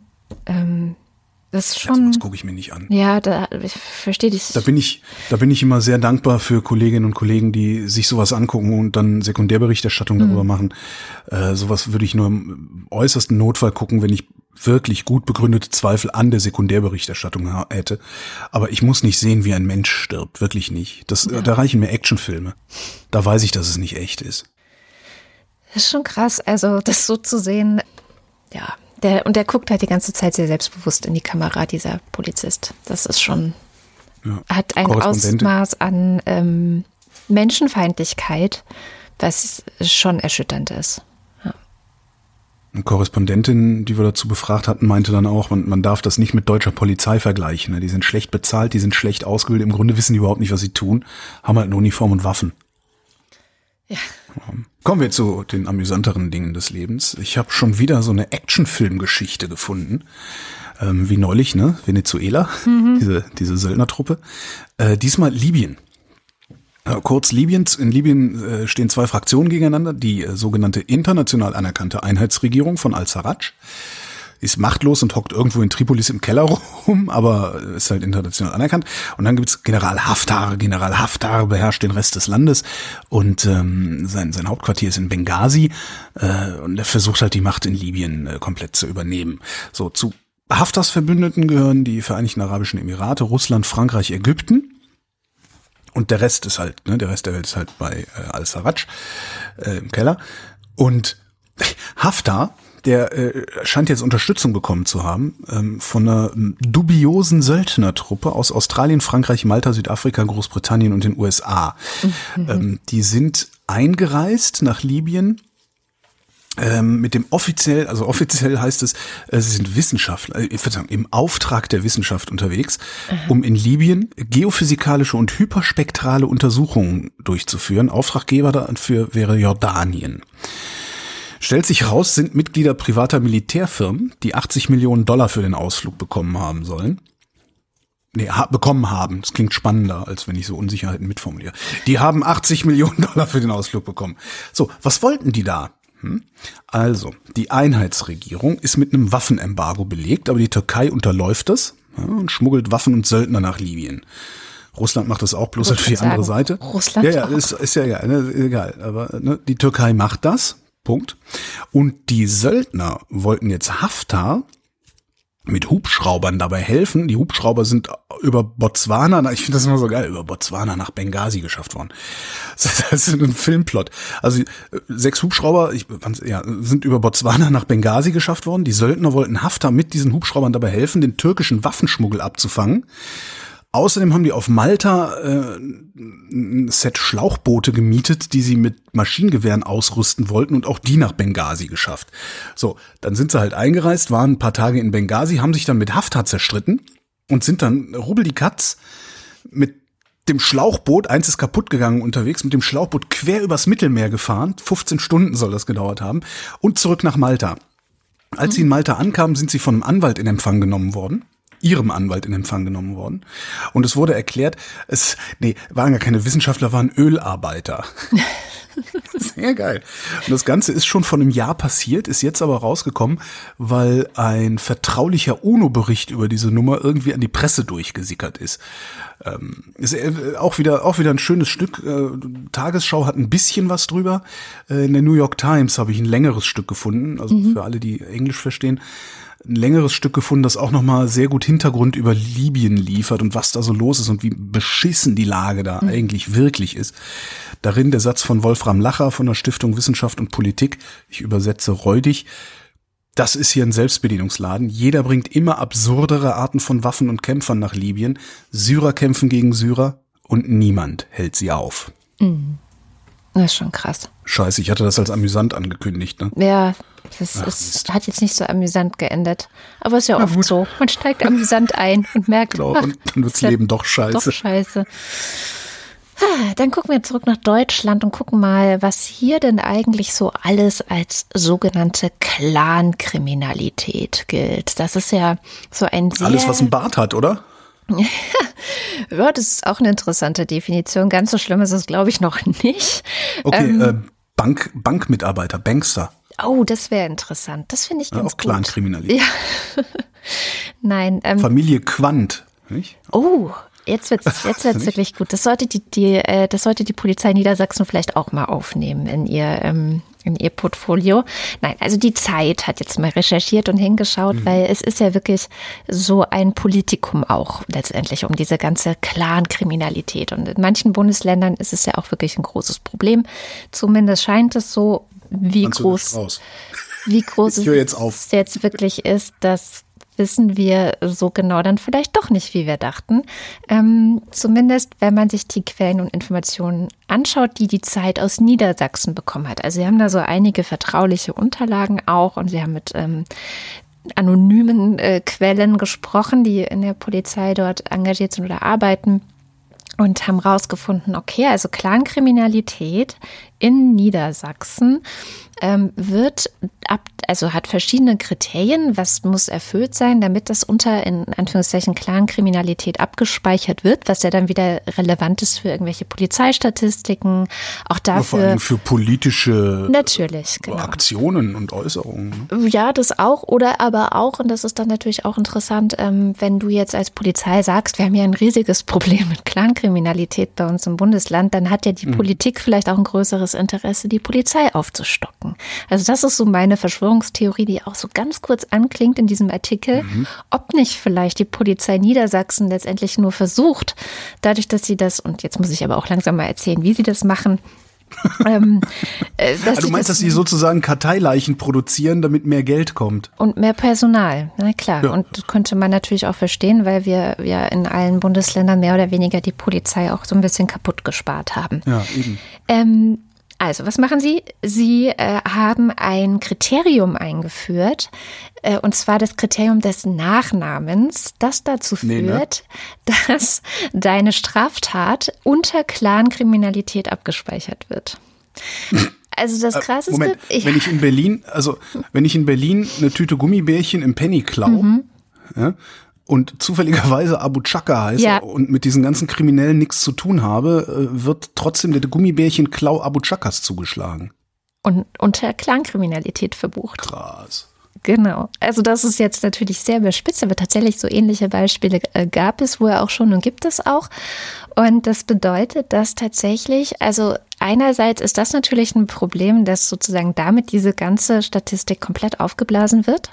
ähm, das ist schon. Das gucke ich mir nicht an. Ja, da ich verstehe dich. Da bin ich, da bin ich immer sehr dankbar für Kolleginnen und Kollegen, die sich sowas angucken und dann Sekundärberichterstattung darüber mhm. machen. Äh, sowas würde ich nur im äußersten Notfall gucken, wenn ich wirklich gut begründete Zweifel an der Sekundärberichterstattung hätte. Aber ich muss nicht sehen, wie ein Mensch stirbt. Wirklich nicht. Das, ja. Da reichen mir Actionfilme. Da weiß ich, dass es nicht echt ist. Das ist schon krass. Also, das so zu sehen, ja, der, und der guckt halt die ganze Zeit sehr selbstbewusst in die Kamera, dieser Polizist. Das ist schon, ja. hat ein Ausmaß an ähm, Menschenfeindlichkeit, was schon erschütternd ist. Ja. Eine Korrespondentin, die wir dazu befragt hatten, meinte dann auch, man, man darf das nicht mit deutscher Polizei vergleichen. Ne? Die sind schlecht bezahlt, die sind schlecht ausgebildet, im Grunde wissen die überhaupt nicht, was sie tun, haben halt eine Uniform und Waffen. Ja. Kommen wir zu den amüsanteren Dingen des Lebens. Ich habe schon wieder so eine Actionfilmgeschichte gefunden. Ähm, wie neulich, ne? Venezuela, mhm. diese, diese Söldnertruppe. Äh, diesmal Libyen. Äh, kurz Libyen. In Libyen äh, stehen zwei Fraktionen gegeneinander. Die äh, sogenannte international anerkannte Einheitsregierung von al-Sarraj ist machtlos und hockt irgendwo in Tripolis im Keller *laughs* rum, aber ist halt international anerkannt. Und dann gibt's General Haftar. General Haftar beherrscht den Rest des Landes und ähm, sein, sein Hauptquartier ist in Benghazi äh, und er versucht halt die Macht in Libyen äh, komplett zu übernehmen. So, zu Haftars Verbündeten gehören die Vereinigten Arabischen Emirate, Russland, Frankreich, Ägypten. Und der Rest ist halt, ne, der Rest der Welt ist halt bei äh, Al-Sarraj äh, im Keller. Und *laughs* Haftar der äh, scheint jetzt Unterstützung bekommen zu haben ähm, von einer ähm, dubiosen Söldnertruppe aus Australien, Frankreich, Malta, Südafrika, Großbritannien und den USA. Mhm. Ähm, die sind eingereist nach Libyen ähm, mit dem offiziell, also offiziell heißt es, äh, sie sind Wissenschaftler, äh, Verzeihung, im Auftrag der Wissenschaft unterwegs, Aha. um in Libyen geophysikalische und hyperspektrale Untersuchungen durchzuführen. Auftraggeber dafür wäre Jordanien. Stellt sich raus, sind Mitglieder privater Militärfirmen, die 80 Millionen Dollar für den Ausflug bekommen haben sollen. Nee, ha bekommen haben. Das klingt spannender, als wenn ich so Unsicherheiten mitformuliere. Die haben 80 Millionen *laughs* Dollar für den Ausflug bekommen. So, was wollten die da? Hm? Also, die Einheitsregierung ist mit einem Waffenembargo belegt, aber die Türkei unterläuft das ja, und schmuggelt Waffen und Söldner nach Libyen. Russland macht das auch, bloß halt für die andere Seite. Russland ja, ja, ist, ist ja, ja ne, egal. Aber ne, die Türkei macht das, Punkt. Und die Söldner wollten jetzt Haftar mit Hubschraubern dabei helfen. Die Hubschrauber sind über Botswana, ich finde das immer so geil, über Botswana nach Benghazi geschafft worden. *laughs* Das ist ein Filmplot. Also sechs Hubschrauber ich, ja, sind über Botswana nach Benghazi geschafft worden. Die Söldner wollten Haftar mit diesen Hubschraubern dabei helfen, den türkischen Waffenschmuggel abzufangen. Außerdem haben die auf Malta äh, ein Set Schlauchboote gemietet, die sie mit Maschinengewehren ausrüsten wollten und auch die nach Benghazi geschafft. So, dann sind sie halt eingereist, waren ein paar Tage in Benghazi, haben sich dann mit Haftar zerstritten und sind dann rubbel die Katz mit dem Schlauchboot, eins ist kaputt gegangen unterwegs, mit dem Schlauchboot quer übers Mittelmeer gefahren, 15 Stunden soll das gedauert haben, und zurück nach Malta. Als sie in Malta ankamen, sind sie von einem Anwalt in Empfang genommen worden ihrem Anwalt in Empfang genommen worden. Und es wurde erklärt, es, nee, waren gar keine Wissenschaftler, waren Ölarbeiter. *laughs* Sehr geil. Und das Ganze ist schon vor einem Jahr passiert, ist jetzt aber rausgekommen, weil ein vertraulicher UNO-Bericht über diese Nummer irgendwie an die Presse durchgesickert ist. Ähm, ist äh, auch wieder, auch wieder ein schönes Stück. Äh, Tagesschau hat ein bisschen was drüber. Äh, in der New York Times habe ich ein längeres Stück gefunden, also mhm. für alle, die Englisch verstehen ein längeres Stück gefunden, das auch nochmal sehr gut Hintergrund über Libyen liefert und was da so los ist und wie beschissen die Lage da mhm. eigentlich wirklich ist. Darin der Satz von Wolfram Lacher von der Stiftung Wissenschaft und Politik, ich übersetze räudig, das ist hier ein Selbstbedienungsladen. Jeder bringt immer absurdere Arten von Waffen und Kämpfern nach Libyen. Syrer kämpfen gegen Syrer und niemand hält sie auf. Mhm. Das ist schon krass. Scheiße, ich hatte das als amüsant angekündigt, ne? Ja, das Ach, ist, hat jetzt nicht so amüsant geendet. Aber ist ja oft so. Man steigt amüsant ein und merkt, genau, ach, und dann wirds Leben doch scheiße. Doch scheiße. Dann gucken wir zurück nach Deutschland und gucken mal, was hier denn eigentlich so alles als sogenannte Clankriminalität gilt. Das ist ja so ein sehr Alles, was ein Bart hat, oder? *laughs* ja, das ist auch eine interessante Definition. Ganz so schlimm ist es, glaube ich, noch nicht. Okay, ähm, äh, Bank, Bankmitarbeiter, Bankster. Oh, das wäre interessant. Das finde ich ganz ja, auch Clan Kriminalität. Ja. *laughs* Nein. Ähm, Familie Quandt. Nicht? Oh, jetzt wird's *laughs* jetzt wird's wirklich gut. Das sollte die, die äh, das sollte die Polizei Niedersachsen vielleicht auch mal aufnehmen in ihr ähm, in ihr Portfolio. Nein, also die Zeit hat jetzt mal recherchiert und hingeschaut, mhm. weil es ist ja wirklich so ein Politikum auch letztendlich um diese ganze Clan-Kriminalität. Und in manchen Bundesländern ist es ja auch wirklich ein großes Problem. Zumindest scheint es so, wie Kannst groß, wie groß es jetzt, jetzt wirklich ist, dass wissen wir so genau dann vielleicht doch nicht, wie wir dachten. Ähm, zumindest, wenn man sich die Quellen und Informationen anschaut, die die Zeit aus Niedersachsen bekommen hat. Also sie haben da so einige vertrauliche Unterlagen auch und sie haben mit ähm, anonymen äh, Quellen gesprochen, die in der Polizei dort engagiert sind oder arbeiten und haben rausgefunden, okay, also Clankriminalität in Niedersachsen ähm, wird ab, also hat verschiedene Kriterien, was muss erfüllt sein, damit das unter in Anführungszeichen Clankriminalität abgespeichert wird, was ja dann wieder relevant ist für irgendwelche Polizeistatistiken, auch dafür. vor allem für politische natürlich, genau. Aktionen und Äußerungen. Ne? Ja, das auch, oder aber auch, und das ist dann natürlich auch interessant, ähm, wenn du jetzt als Polizei sagst, wir haben ja ein riesiges *laughs* Problem mit Clankriminalität bei uns im Bundesland, dann hat ja die mhm. Politik vielleicht auch ein größeres Interesse, die Polizei aufzustocken. Also das ist so meine Verschwörungstheorie, die auch so ganz kurz anklingt in diesem Artikel, mhm. ob nicht vielleicht die Polizei Niedersachsen letztendlich nur versucht, dadurch, dass sie das, und jetzt muss ich aber auch langsam mal erzählen, wie sie das machen, *laughs* ähm, äh, also du meinst, das, dass sie sozusagen Karteileichen produzieren, damit mehr Geld kommt? Und mehr Personal, na klar. Ja. Und das könnte man natürlich auch verstehen, weil wir ja in allen Bundesländern mehr oder weniger die Polizei auch so ein bisschen kaputt gespart haben. Ja, eben. Ähm, also, was machen Sie? Sie äh, haben ein Kriterium eingeführt, äh, und zwar das Kriterium des Nachnamens, das dazu führt, nee, ne? dass deine Straftat unter Clankriminalität abgespeichert wird. Also das äh, krasseste. Moment, wenn ich in Berlin, also wenn ich in Berlin eine Tüte Gummibärchen im Penny klau, mhm. ja, und zufälligerweise Abu Chaka heiße ja. und mit diesen ganzen Kriminellen nichts zu tun habe, äh, wird trotzdem der Gummibärchen Klau Abu Chakas zugeschlagen. Und unter Clankriminalität verbucht. Krass. Genau. Also das ist jetzt natürlich sehr überspitzt, aber tatsächlich so ähnliche Beispiele äh, gab es wohl auch schon und gibt es auch. Und das bedeutet, dass tatsächlich, also einerseits ist das natürlich ein Problem, dass sozusagen damit diese ganze Statistik komplett aufgeblasen wird,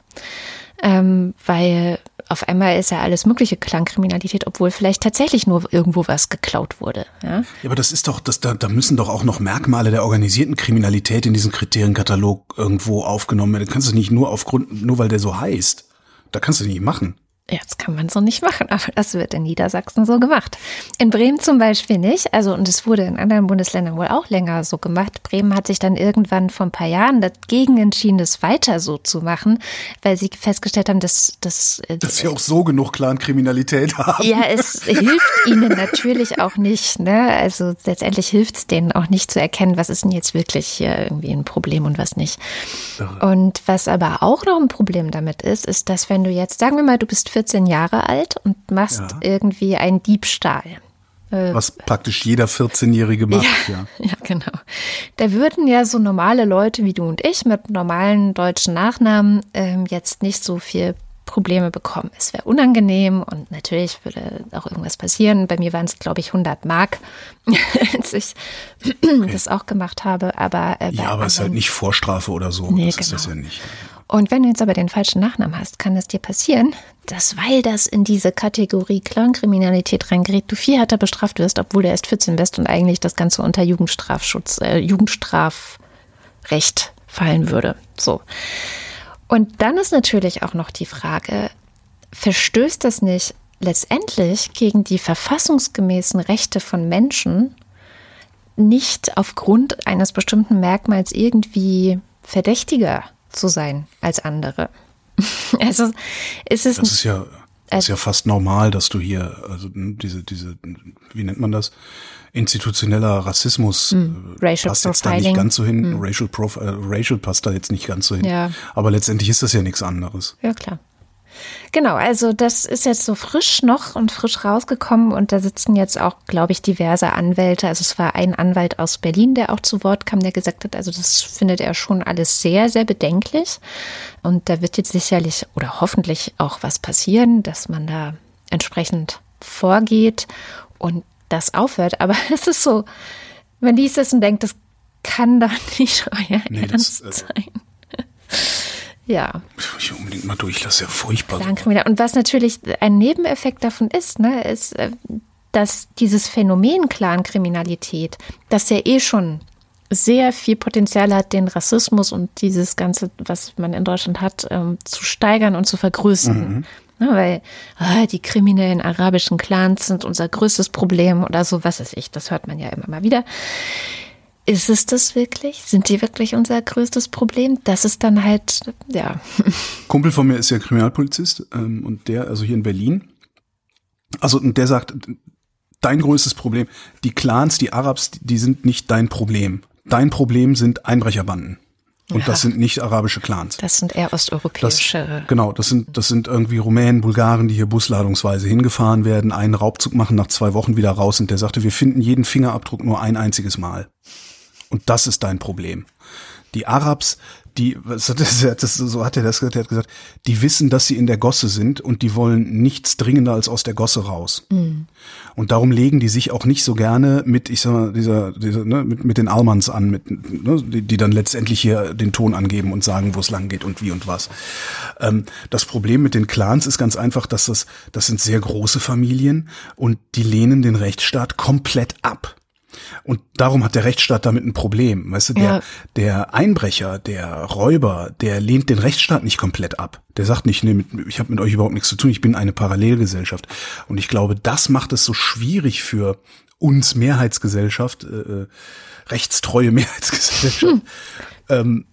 ähm, weil auf einmal ist ja alles mögliche Klangkriminalität, obwohl vielleicht tatsächlich nur irgendwo was geklaut wurde. Ja, ja aber das ist doch, das, da, da müssen doch auch noch Merkmale der organisierten Kriminalität in diesen Kriterienkatalog irgendwo aufgenommen werden. Du kannst es nicht nur aufgrund, nur weil der so heißt. Da kannst du nicht machen. Ja, das kann man so nicht machen, aber das wird in Niedersachsen so gemacht. In Bremen zum Beispiel nicht. Also, und es wurde in anderen Bundesländern wohl auch länger so gemacht. Bremen hat sich dann irgendwann vor ein paar Jahren dagegen entschieden, das weiter so zu machen, weil sie festgestellt haben, dass, dass, äh, dass sie auch so genug Clan-Kriminalität *laughs* haben. Ja, es hilft ihnen natürlich auch nicht. Ne? Also letztendlich hilft es denen auch nicht zu erkennen, was ist denn jetzt wirklich hier irgendwie ein Problem und was nicht. Und was aber auch noch ein Problem damit ist, ist, dass wenn du jetzt, sagen wir mal, du bist 14 Jahre alt und machst ja. irgendwie einen Diebstahl. Äh, Was praktisch jeder 14-Jährige macht, ja, ja. *laughs* Ja, genau. Da würden ja so normale Leute wie du und ich mit normalen deutschen Nachnamen ähm, jetzt nicht so viel Probleme bekommen. Es wäre unangenehm und natürlich würde auch irgendwas passieren. Bei mir waren es, glaube ich, 100 Mark, *laughs* als ich *clears throat* okay. das auch gemacht habe. Aber äh, ja, aber es ist halt nicht Vorstrafe oder so. Nee, das genau. ist das ja nicht. Und wenn du jetzt aber den falschen Nachnamen hast, kann es dir passieren, dass, weil das in diese Kategorie Clankriminalität reingerät, du viel härter bestraft wirst, obwohl du erst 14 bist und eigentlich das Ganze unter Jugendstrafschutz, äh, Jugendstrafrecht fallen würde. So. Und dann ist natürlich auch noch die Frage, verstößt das nicht letztendlich gegen die verfassungsgemäßen Rechte von Menschen, nicht aufgrund eines bestimmten Merkmals irgendwie verdächtiger zu sein als andere. *laughs* also ist es. Das ist ja, das ist ja fast normal, dass du hier, also diese, diese, wie nennt man das? Institutioneller Rassismus mm, Racial passt jetzt da nicht ganz so hin. Mm. Racial, Prof, äh, Racial passt da jetzt nicht ganz so hin. Ja. Aber letztendlich ist das ja nichts anderes. Ja, klar. Genau, also das ist jetzt so frisch noch und frisch rausgekommen und da sitzen jetzt auch, glaube ich, diverse Anwälte. Also es war ein Anwalt aus Berlin, der auch zu Wort kam, der gesagt hat, also das findet er schon alles sehr, sehr bedenklich. Und da wird jetzt sicherlich oder hoffentlich auch was passieren, dass man da entsprechend vorgeht und das aufhört. Aber *laughs* es ist so, man liest es und denkt, das kann doch *laughs* nicht euer nee, Ernst das, äh, sein. Ja. Ich unbedingt mal durch, das ist ja furchtbar. Danke wieder. Und was natürlich ein Nebeneffekt davon ist, ne, ist, äh, dass dieses Phänomen Clankriminalität, das ja eh schon sehr viel Potenzial hat, den Rassismus und dieses Ganze, was man in Deutschland hat, ähm, zu steigern und zu vergrößern. Mhm. Ne, weil ah, die kriminellen arabischen Clans sind unser größtes Problem oder so, was weiß ich, das hört man ja immer mal wieder. Ist es das wirklich? Sind die wirklich unser größtes Problem? Das ist dann halt, ja. *laughs* Kumpel von mir ist ja Kriminalpolizist ähm, und der, also hier in Berlin, also und der sagt, dein größtes Problem, die Clans, die Arabs, die sind nicht dein Problem. dein Problem sind Einbrecherbanden. Und Ja. das sind nicht arabische Clans. Das sind eher Das, osteuropäische. genau, das sind, das sind irgendwie Rumänen, Bulgaren, die hier busladungsweise hingefahren werden, einen Raubzug machen, nach zwei Wochen wieder raus und der sagte, wir finden jeden Fingerabdruck nur ein einziges Mal. Und das ist dein Problem. Die Arabs, die, er, das, so hat er das gesagt, er hat gesagt, die wissen, dass sie in der Gosse sind und die wollen nichts dringender als aus der Gosse raus. Und darum legen die sich auch nicht so gerne mit, ich sag mal, dieser, dieser ne, mit, mit den Almans an, mit, ne, die, die dann letztendlich hier den Ton angeben und sagen, wo es lang geht und wie und was. Ähm, das Problem mit den Clans ist ganz einfach, dass das, das sind sehr große Familien und die lehnen den Rechtsstaat komplett ab. Und darum hat der Rechtsstaat damit ein Problem. Weißt du, der, Ja. der Einbrecher, der Räuber, der lehnt den Rechtsstaat nicht komplett ab. Der sagt nicht, nee, mit, ich habe mit euch überhaupt nichts zu tun, ich bin eine Parallelgesellschaft. Und ich glaube, das macht es so schwierig für uns Mehrheitsgesellschaft, äh, äh, rechtstreue *laughs* Mehrheitsgesellschaft. ähm,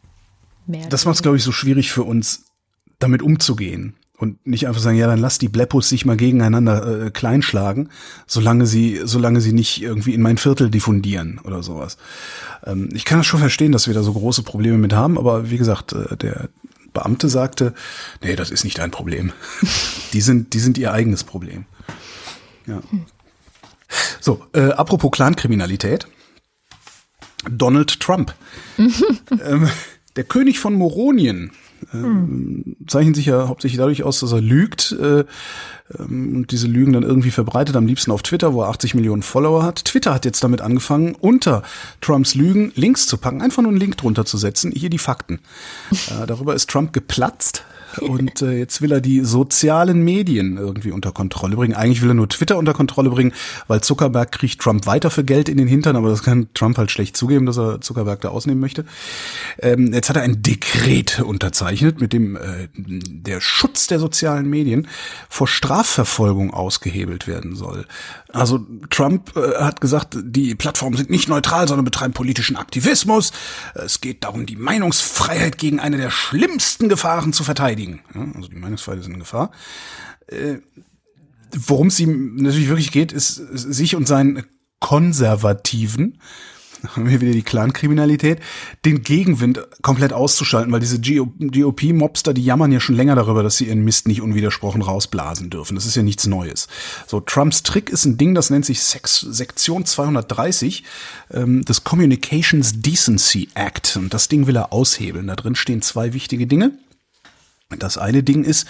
Mehr das macht es, glaube ich, so schwierig für uns, damit umzugehen. Und nicht einfach sagen, ja, dann lass die Bleppos sich mal gegeneinander äh, kleinschlagen, solange sie, solange sie nicht irgendwie in mein Viertel diffundieren oder sowas. Ähm, ich kann das schon verstehen, dass wir da so große Probleme mit haben, aber wie gesagt, äh, der Beamte sagte, nee, das ist nicht dein Problem. *laughs* die sind, die sind ihr eigenes Problem. Ja. So, äh, apropos Clankriminalität. Donald Trump. *laughs* ähm, der König von Moronien ähm, zeichnet sich ja hauptsächlich dadurch aus, dass er lügt äh, ähm, und diese Lügen dann irgendwie verbreitet, am liebsten auf Twitter, wo er 80 Millionen Follower hat. Twitter hat jetzt damit angefangen, unter Trumps Lügen Links zu packen, einfach nur einen Link drunter zu setzen. Hier die Fakten. Äh, darüber ist Trump geplatzt. Und äh, jetzt will er die sozialen Medien irgendwie unter Kontrolle bringen. Eigentlich will er nur Twitter unter Kontrolle bringen, weil Zuckerberg kriegt Trump weiter für Geld in den Hintern, aber das kann Trump halt schlecht zugeben, dass er Zuckerberg da ausnehmen möchte. Ähm, jetzt hat er ein Dekret unterzeichnet, mit dem äh, der Schutz der sozialen Medien vor Strafverfolgung ausgehebelt werden soll. Also Trump äh, hat gesagt, die Plattformen sind nicht neutral, sondern betreiben politischen Aktivismus. Es geht darum, die Meinungsfreiheit gegen eine der schlimmsten Gefahren zu verteidigen. Ja, also die Meinungsfreiheit ist in Gefahr. Äh, Worum es ihm natürlich wirklich geht, ist sich und seinen Konservativen, *laughs* haben wir wieder die Clankriminalität, den Gegenwind komplett auszuschalten, weil diese GOP-Mobster, die jammern ja schon länger darüber, dass sie ihren Mist nicht unwidersprochen rausblasen dürfen. Das ist ja nichts Neues. So, Trumps Trick ist ein Ding, das nennt sich Sex Sektion 230 ähm, des Communications Decency Act. Und das Ding will er aushebeln. Da drin stehen zwei wichtige Dinge. Das eine Ding ist,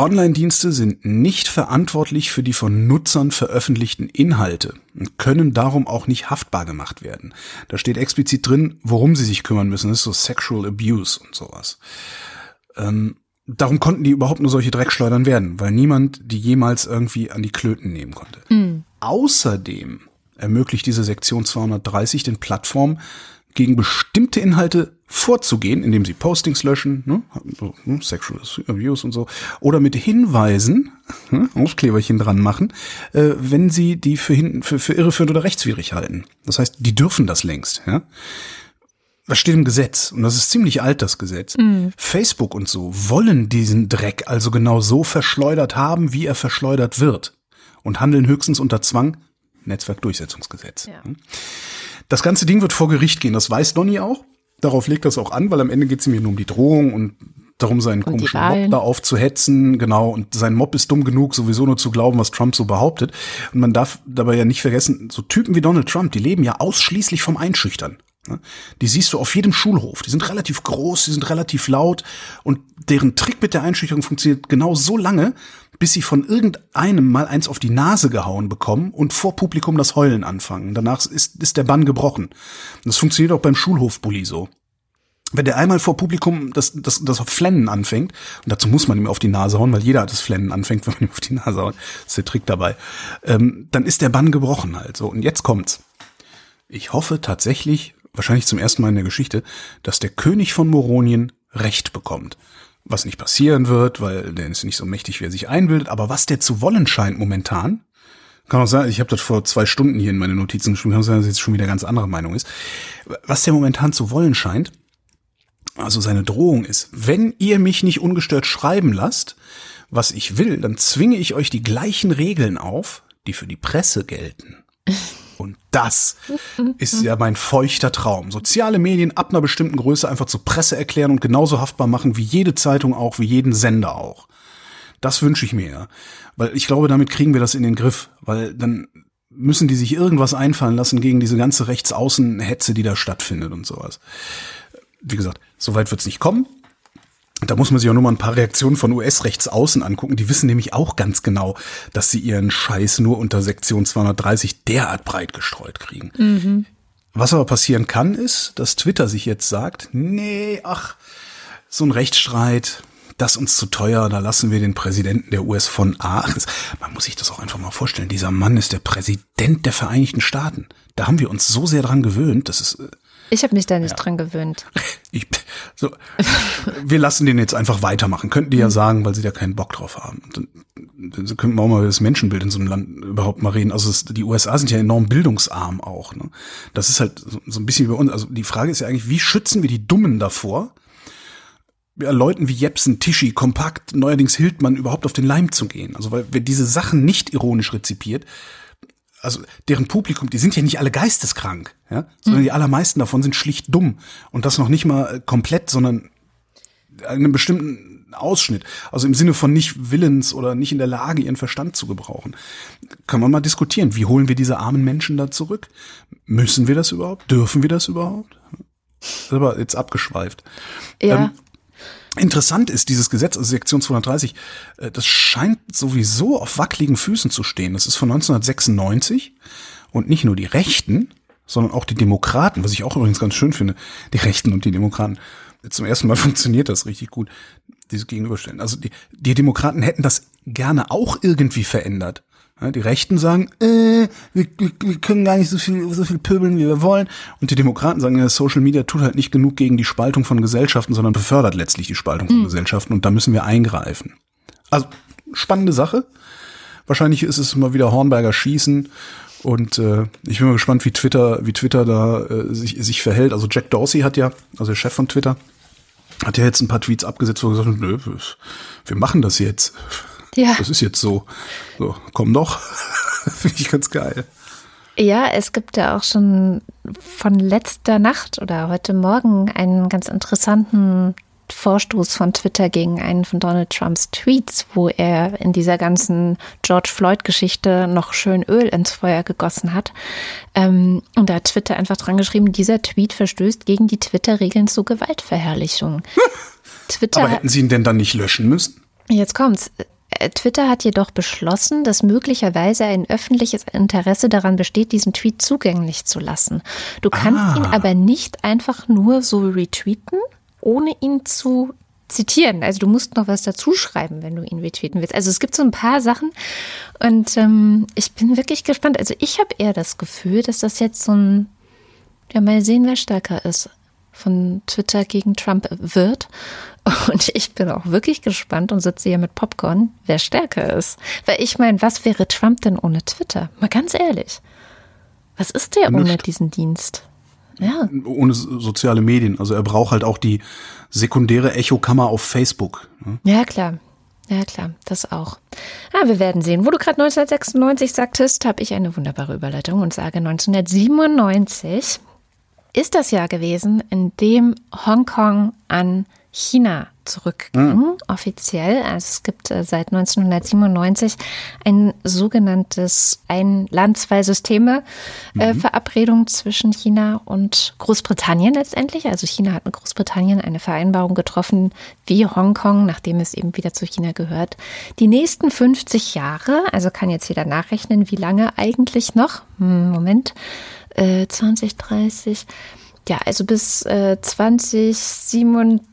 Online-Dienste sind nicht verantwortlich für die von Nutzern veröffentlichten Inhalte und können darum auch nicht haftbar gemacht werden. Da steht explizit drin, worum sie sich kümmern müssen. Das ist so Sexual Abuse und sowas. Ähm, darum konnten die überhaupt nur solche Dreckschleudern werden, weil niemand die jemals irgendwie an die Klöten nehmen konnte. Außerdem ermöglicht diese Sektion 230 den Plattformen, gegen bestimmte Inhalte vorzugehen, indem sie Postings löschen, ne, ne, Sexual Abuse und so, oder mit Hinweisen, ne, Aufkleberchen dran machen, äh, wenn sie die für, hin, für, für irreführend oder rechtswidrig halten. Das heißt, die dürfen das längst. Ja? Das steht im Gesetz und das ist ziemlich alt, das Gesetz. Facebook und so wollen diesen Dreck also genau so verschleudert haben, wie er verschleudert wird und handeln höchstens unter Zwang, Netzwerkdurchsetzungsgesetz. Ja. Das ganze Ding wird vor Gericht gehen, das weiß Donny auch. Darauf legt das auch an, weil am Ende geht es ihm hier nur um die Drohung und darum, seinen Und komischen. Mob da aufzuhetzen. Genau, und sein Mob ist dumm genug, sowieso nur zu glauben, was Trump so behauptet. Und man darf dabei ja nicht vergessen, so Typen wie Donald Trump, die leben ja ausschließlich vom Einschüchtern. Die siehst du auf jedem Schulhof. Die sind relativ groß, die sind relativ laut und deren Trick mit der Einschüchterung funktioniert genau so lange, bis sie von irgendeinem mal eins auf die Nase gehauen bekommen und vor Publikum das Heulen anfangen. Danach ist, ist der Bann gebrochen. Das funktioniert auch beim Schulhofbully so. Wenn der einmal vor Publikum das, das, das Flennen anfängt, und dazu muss man ihm auf die Nase hauen, weil jeder das Flennen anfängt, *laughs* wenn man ihm auf die Nase haut, ist der Trick dabei, ähm, dann ist der Bann gebrochen halt so. Und jetzt kommt's. Ich hoffe tatsächlich, wahrscheinlich zum ersten Mal in der Geschichte, dass der König von Moronien Recht bekommt. Was nicht passieren wird, weil der ist nicht so mächtig, wie er sich einbildet, aber was der zu wollen scheint momentan, kann auch sein, ich habe das vor zwei Stunden hier in meine Notizen geschrieben, kann auch sein, dass jetzt schon wieder ganz andere Meinung ist. Was der momentan zu wollen scheint, also seine Drohung ist, wenn ihr mich nicht ungestört schreiben lasst, was ich will, dann zwinge ich euch die gleichen Regeln auf, die für die Presse gelten. *laughs* Und das ist ja mein feuchter Traum. Soziale Medien ab einer bestimmten Größe einfach zur Presse erklären und genauso haftbar machen wie jede Zeitung auch, wie jeden Sender auch. Das wünsche ich mir. Weil ich glaube, damit kriegen wir das in den Griff. Weil dann müssen die sich irgendwas einfallen lassen gegen diese ganze Rechtsaußen-Hetze, die da stattfindet und sowas. Wie gesagt, so weit wird es nicht kommen. Da muss man sich auch nur mal ein paar Reaktionen von US-Rechtsaußen angucken. Die wissen nämlich auch ganz genau, dass sie ihren Scheiß nur unter Sektion 230 derart breit gestreut kriegen. Mhm. Was aber passieren kann, ist, dass Twitter sich jetzt sagt, nee, ach, so ein Rechtsstreit, das uns zu teuer, da lassen wir den Präsidenten der US von A. Man muss sich das auch einfach mal vorstellen. Dieser Mann ist der Präsident der Vereinigten Staaten. Da haben wir uns so sehr dran gewöhnt, dass es. Ich habe mich da nicht ja. dran gewöhnt. *laughs* Ich, so, wir lassen den jetzt einfach weitermachen. Könnten die ja sagen, weil sie da keinen Bock drauf haben. Dann, dann könnten wir auch mal über das Menschenbild in so einem Land überhaupt mal reden. Also es, die USA sind ja enorm bildungsarm auch. Ne? Das ist halt so, so ein bisschen wie bei uns. Also die Frage ist ja eigentlich, wie schützen wir die Dummen davor, ja, Leuten wie Jepsen, Tischi, Kompakt, neuerdings Hildmann überhaupt auf den Leim zu gehen. Also weil wer diese Sachen nicht ironisch rezipiert, also deren Publikum, die sind ja nicht alle geisteskrank, ja, sondern mhm. die allermeisten davon sind schlicht dumm und das noch nicht mal äh, komplett, sondern einen bestimmten Ausschnitt, also im Sinne von nicht willens oder nicht in der Lage, ihren Verstand zu gebrauchen. Kann man mal diskutieren, wie holen wir diese armen Menschen da zurück? Müssen wir das überhaupt? Dürfen wir das überhaupt? Das ist aber jetzt abgeschweift. Ja. Ähm, Interessant ist dieses Gesetz, also Sektion 230, äh, das scheint sowieso auf wackeligen Füßen zu stehen. Das ist von 1996 und nicht nur die Rechten, sondern auch die Demokraten, was ich auch übrigens ganz schön finde, die Rechten und die Demokraten. Zum ersten Mal *laughs* funktioniert das richtig gut, diese Gegenüberstellen. Also die, die Demokraten hätten das gerne auch irgendwie verändert. Die Rechten sagen, äh, wir, wir können gar nicht so viel, so viel pöbeln, wie wir wollen. Und die Demokraten sagen, ja, Social Media tut halt nicht genug gegen die Spaltung von Gesellschaften, sondern befördert letztlich die Spaltung von mhm. Gesellschaften. Und da müssen wir eingreifen. Also, spannende Sache. Wahrscheinlich ist es mal wieder Hornberger Schießen. Und äh, ich bin mal gespannt, wie Twitter, wie Twitter da äh, sich, sich verhält. Also Jack Dorsey hat ja, also der Chef von Twitter, hat ja jetzt ein paar Tweets abgesetzt, wo er gesagt hat, nö, wir machen das jetzt. Ja. Das ist jetzt so. So, komm doch. *laughs* Finde ich ganz geil. Ja, es gibt ja auch schon von letzter Nacht oder heute Morgen einen ganz interessanten Vorstoß von Twitter gegen einen von Donald Trumps Tweets, wo er in dieser ganzen George Floyd-Geschichte noch schön Öl ins Feuer gegossen hat. Ähm, und da hat Twitter einfach dran geschrieben, dieser Tweet verstößt gegen die Twitter-Regeln zur Gewaltverherrlichung. *laughs* Twitter Aber hätten Sie ihn denn dann nicht löschen müssen? Jetzt kommt's. Äh, Twitter hat jedoch beschlossen, dass möglicherweise ein öffentliches Interesse daran besteht, diesen Tweet zugänglich zu lassen. Du kannst ah. ihn aber nicht einfach nur so retweeten, ohne ihn zu zitieren. Also du musst noch was dazu schreiben, wenn du ihn retweeten willst. Also es gibt so ein paar Sachen und ähm, ich bin wirklich gespannt. Also ich habe eher das Gefühl, dass das jetzt so ein, ja mal sehen, wer stärker ist von Twitter gegen Trump wird. Und ich bin auch wirklich gespannt und sitze hier mit Popcorn, wer stärker ist. Weil ich meine, was wäre Trump denn ohne Twitter? Mal ganz ehrlich. Was ist der ohne diesen Dienst? Ja. Ohne soziale Medien. Also er braucht halt auch die sekundäre Echokammer auf Facebook. Ne? Ja, klar. Ja, klar, das auch. Ah, wir werden sehen. Wo du gerade 1996 sagtest, habe ich eine wunderbare Überleitung und sage 1997 ist das Jahr gewesen, in dem Hongkong an China zurückging, mhm. offiziell. Also es gibt äh, seit 1997 ein sogenanntes ein Land, zwei Systeme äh, mhm. Verabredung zwischen China und Großbritannien letztendlich. Also China hat mit Großbritannien eine Vereinbarung getroffen, wie Hongkong, nachdem es eben wieder zu China gehört, die nächsten 50 Jahre, also kann jetzt jeder nachrechnen, wie lange eigentlich noch, hm, Moment, äh, 2030, ja, also bis äh, 2047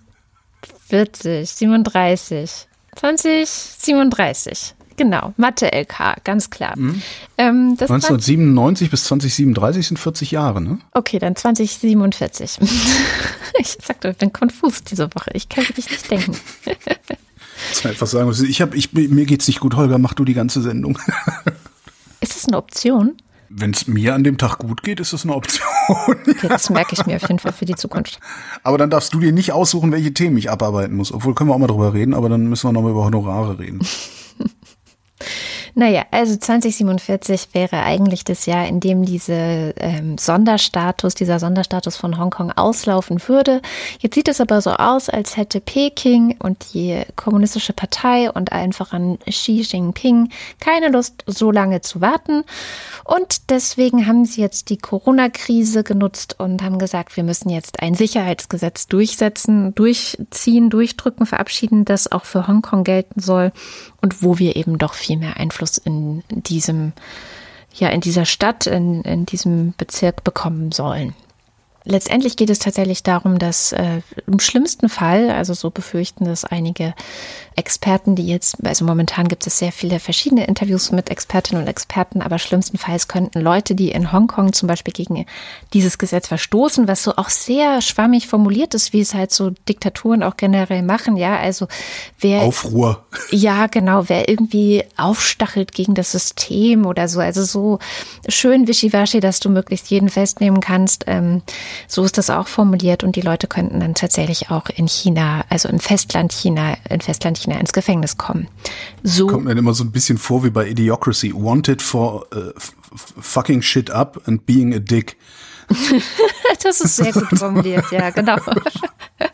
40, 37, 20, 37. Genau, Mathe-LK, ganz klar. Mhm. Ähm, 1997 bis 2037 sind 40 Jahre, ne? Okay, dann 2047. *laughs* ich sagte, ich bin konfus diese Woche. Ich kann wirklich nicht denken. *laughs* ich einfach sagen, ich hab, ich, mir geht's nicht gut, Holger, mach du die ganze Sendung. *laughs* Ist das eine Option? Wenn es mir an dem Tag gut geht, ist das eine Option. *laughs* Okay, das merke ich mir auf jeden Fall für die *laughs* Zukunft. Aber dann darfst du dir nicht aussuchen, welche Themen ich abarbeiten muss. Obwohl können wir auch mal drüber reden, aber dann müssen wir nochmal über Honorare reden. *laughs* Naja, also 2047 wäre eigentlich das Jahr, in dem diese ähm, Sonderstatus, dieser Sonderstatus von Hongkong auslaufen würde. Jetzt sieht es aber so aus, als hätte Peking und die kommunistische Partei und einfach an Xi Jinping keine Lust, so lange zu warten. Und deswegen haben sie jetzt die Corona-Krise genutzt und haben gesagt, wir müssen jetzt ein Sicherheitsgesetz durchsetzen, durchziehen, durchdrücken, verabschieden, das auch für Hongkong gelten soll und wo wir eben doch viel mehr Einfluss in diesem, ja, in dieser Stadt, in, in diesem Bezirk bekommen sollen. Letztendlich geht es tatsächlich darum, dass äh, im schlimmsten Fall, also so befürchten das einige Experten, die jetzt, also momentan gibt es sehr viele verschiedene Interviews mit Expertinnen und Experten, aber schlimmstenfalls könnten Leute, die in Hongkong zum Beispiel gegen dieses Gesetz verstoßen, was so auch sehr schwammig formuliert ist, wie es halt so Diktaturen auch generell machen, ja, also wer. Aufruhr. Ja, genau, wer irgendwie aufstachelt gegen das System oder so, also so schön wischiwaschi, dass du möglichst jeden festnehmen kannst, ähm, so ist das auch formuliert und die Leute könnten dann tatsächlich auch in China, also im Festland China, in Festland China ins Gefängnis kommen. So kommt mir immer so ein bisschen vor wie bei Idiocracy. Wanted for uh, fucking shit up and being a dick. *laughs* das ist sehr gut formuliert, ja, genau.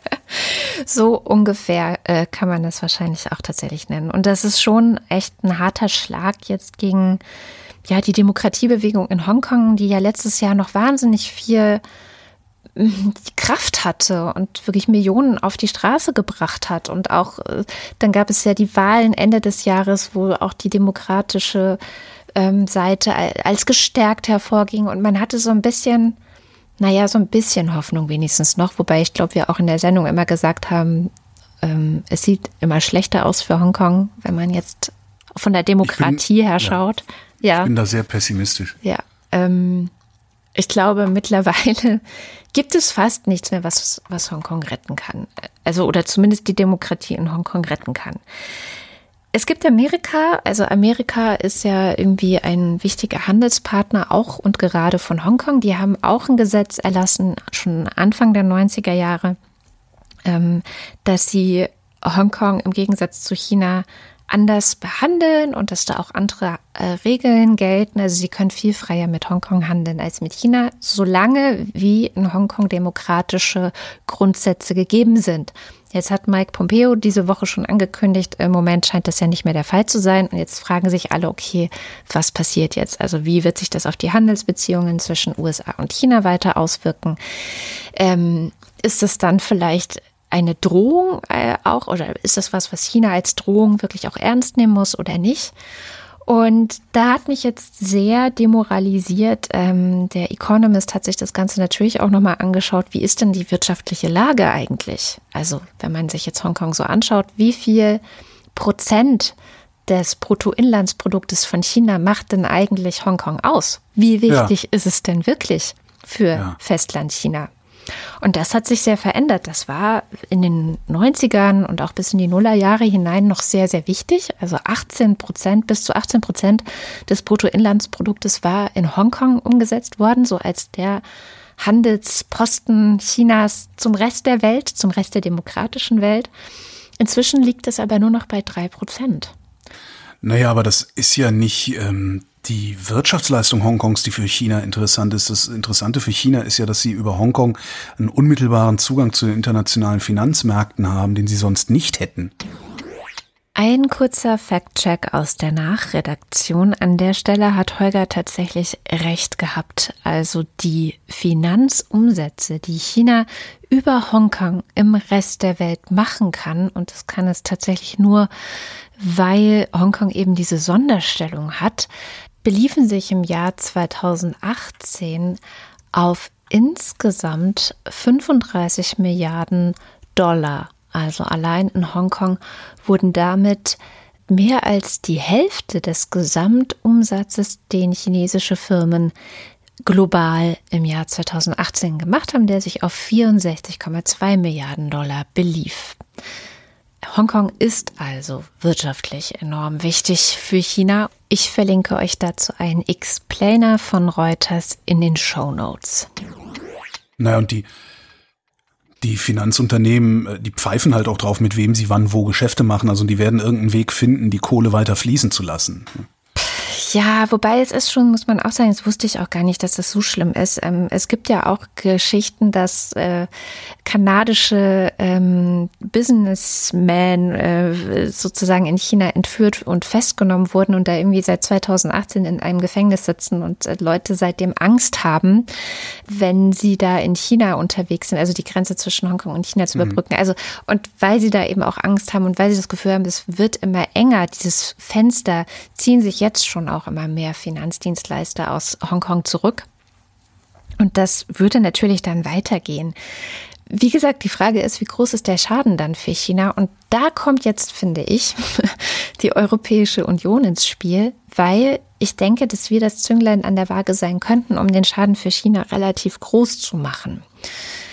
*laughs* so ungefähr äh, kann man das wahrscheinlich auch tatsächlich nennen. Und das ist schon echt ein harter Schlag jetzt gegen ja, die Demokratiebewegung in Hongkong, die ja letztes Jahr noch wahnsinnig viel Kraft hatte und wirklich Millionen auf die Straße gebracht hat. Und auch äh, dann gab es ja die Wahlen Ende des Jahres, wo auch die demokratische ähm, Seite als gestärkt hervorging. Und man hatte so ein bisschen, naja, so ein bisschen Hoffnung wenigstens noch. Wobei ich glaube, wir auch in der Sendung immer gesagt haben, ähm, es sieht immer schlechter aus für Hongkong, wenn man jetzt von der Demokratie bin, her schaut. Ja, ja, Ich bin da sehr pessimistisch. Ja. Ähm, ich glaube, mittlerweile *laughs* gibt es fast nichts mehr, was, was Hongkong retten kann. Also, oder zumindest die Demokratie in Hongkong retten kann. Es gibt Amerika, also Amerika ist ja irgendwie ein wichtiger Handelspartner auch und gerade von Hongkong. Die haben auch ein Gesetz erlassen, schon Anfang der 90er Jahre, ähm, dass sie Hongkong im Gegensatz zu China anders behandeln und dass da auch andere äh, Regeln gelten. Also sie können viel freier mit Hongkong handeln als mit China, solange wie in Hongkong demokratische Grundsätze gegeben sind. Jetzt hat Mike Pompeo diese Woche schon angekündigt, im Moment scheint das ja nicht mehr der Fall zu sein. Und jetzt fragen sich alle, okay, was passiert jetzt? Also wie wird sich das auf die Handelsbeziehungen zwischen USA und China weiter auswirken? Ähm, ist es dann vielleicht eine Drohung äh, auch oder ist das was, was China als Drohung wirklich auch ernst nehmen muss oder nicht? Und da hat mich jetzt sehr demoralisiert. Ähm, der Economist hat sich das Ganze natürlich auch nochmal angeschaut. Wie ist denn die wirtschaftliche Lage eigentlich? Also, wenn man sich jetzt Hongkong so anschaut, wie viel Prozent des Bruttoinlandsproduktes von China macht denn eigentlich Hongkong aus? Wie wichtig ja. ist es denn wirklich für ja. Festland China? Und das hat sich sehr verändert. Das war in den 90ern und auch bis in die Nullerjahre hinein noch sehr, sehr wichtig. Also 18 Prozent, bis zu 18 Prozent des Bruttoinlandsproduktes war in Hongkong umgesetzt worden, so als der Handelsposten Chinas zum Rest der Welt, zum Rest der demokratischen Welt. Inzwischen liegt es aber nur noch bei drei Prozent. Naja, aber das ist ja nicht ähm, die Wirtschaftsleistung Hongkongs, die für China interessant ist. Das Interessante für China ist ja, dass sie über Hongkong einen unmittelbaren Zugang zu den internationalen Finanzmärkten haben, den sie sonst nicht hätten. Ein kurzer Fact-Check aus der Nachredaktion. An der Stelle hat Holger tatsächlich recht gehabt. Also die Finanzumsätze, die China über Hongkong im Rest der Welt machen kann, und das kann es tatsächlich nur, weil Hongkong eben diese Sonderstellung hat, beliefen sich im Jahr 2018 auf insgesamt 35 Milliarden Dollar. Also allein in Hongkong wurden damit mehr als die Hälfte des Gesamtumsatzes, den chinesische Firmen global im Jahr 2018 gemacht haben, der sich auf 64,2 Milliarden Dollar belief. Hongkong ist also wirtschaftlich enorm wichtig für China. Ich verlinke euch dazu einen Explainer von Reuters in den Show Notes. Naja, und die, die Finanzunternehmen, äh, die pfeifen halt auch drauf, mit wem sie wann wo Geschäfte machen. Also die werden irgendeinen Weg finden, die Kohle weiter fließen zu lassen. Ja, wobei es ist schon, muss man auch sagen, das wusste ich auch gar nicht, dass das so schlimm ist. Ähm, es gibt ja auch Geschichten, dass äh, kanadische ähm, Businessmen äh, sozusagen in China entführt und festgenommen wurden und da irgendwie seit 2018 in einem Gefängnis sitzen und äh, Leute seitdem Angst haben, wenn sie da in China unterwegs sind, also die Grenze zwischen Hongkong und China zu mhm. überbrücken. Also und weil sie da eben auch Angst haben und weil sie das Gefühl haben, es wird immer enger, dieses Fenster ziehen sich jetzt schon auch immer mehr Finanzdienstleister aus Hongkong zurück. Und das würde natürlich dann weitergehen. Wie gesagt, die Frage ist, wie groß ist der Schaden dann für China? Und da kommt jetzt, finde ich, *laughs* die Europäische Union ins Spiel, weil ich denke, dass wir das Zünglein an der Waage sein könnten, um den Schaden für China relativ groß zu machen.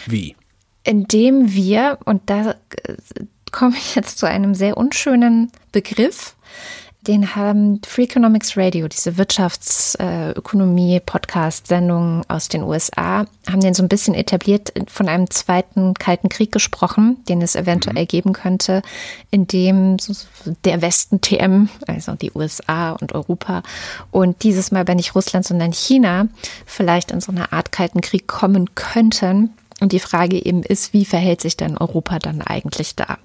Wie? Indem wir, und da äh, komme ich jetzt zu einem sehr unschönen Begriff, den haben Free Economics Radio, diese Wirtschaftsökonomie-Podcast-Sendung aus den USA, haben den so ein bisschen etabliert, von einem zweiten Kalten Krieg gesprochen, den es eventuell mhm. geben könnte, in dem der Westen TM, also die USA und Europa und dieses Mal aber nicht Russland, sondern China, vielleicht in so eine Art Kalten Krieg kommen könnten. Und die Frage eben ist, wie verhält sich denn Europa dann eigentlich da?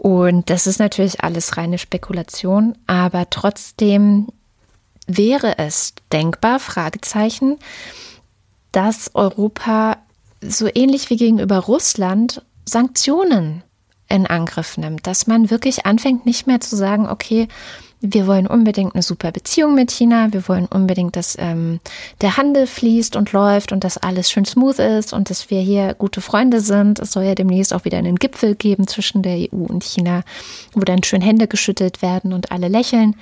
Und das ist natürlich alles reine Spekulation, aber trotzdem wäre es denkbar, Fragezeichen, dass Europa so ähnlich wie gegenüber Russland Sanktionen in Angriff nimmt, dass man wirklich anfängt, nicht mehr zu sagen, okay, wir wollen unbedingt eine super Beziehung mit China, wir wollen unbedingt, dass ähm, der Handel fließt und läuft und dass alles schön smooth ist und dass wir hier gute Freunde sind. Es soll ja demnächst auch wieder einen Gipfel geben zwischen der EU und China, wo dann schön Hände geschüttelt werden und alle lächeln.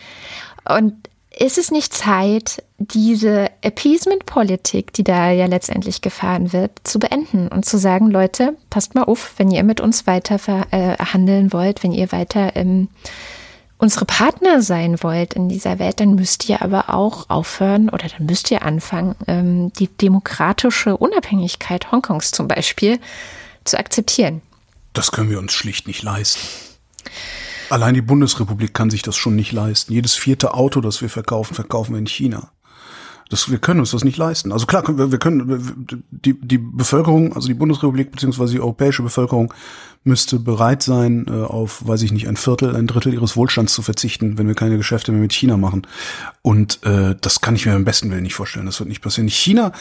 Und ist es nicht Zeit, diese Appeasement-Politik, die da ja letztendlich gefahren wird, zu beenden und zu sagen, Leute, passt mal auf, wenn ihr mit uns weiter verhandeln äh, wollt, wenn ihr weiter im unsere Partner sein wollt in dieser Welt, dann müsst ihr aber auch aufhören oder dann müsst ihr anfangen, ähm, die demokratische Unabhängigkeit Hongkongs zum Beispiel zu akzeptieren. Das können wir uns schlicht nicht leisten. Allein die Bundesrepublik kann sich das schon nicht leisten. Jedes vierte Auto, das wir verkaufen, verkaufen wir in China. Das, wir können uns das nicht leisten. Also klar, wir, wir können die, die Bevölkerung, also die Bundesrepublik beziehungsweise die europäische Bevölkerung müsste bereit sein, äh, auf, weiß ich nicht, ein Viertel, ein Drittel ihres Wohlstands zu verzichten, wenn wir keine Geschäfte mehr mit China machen. Und äh, das kann ich mir am besten Willen nicht vorstellen. Das wird nicht passieren. China,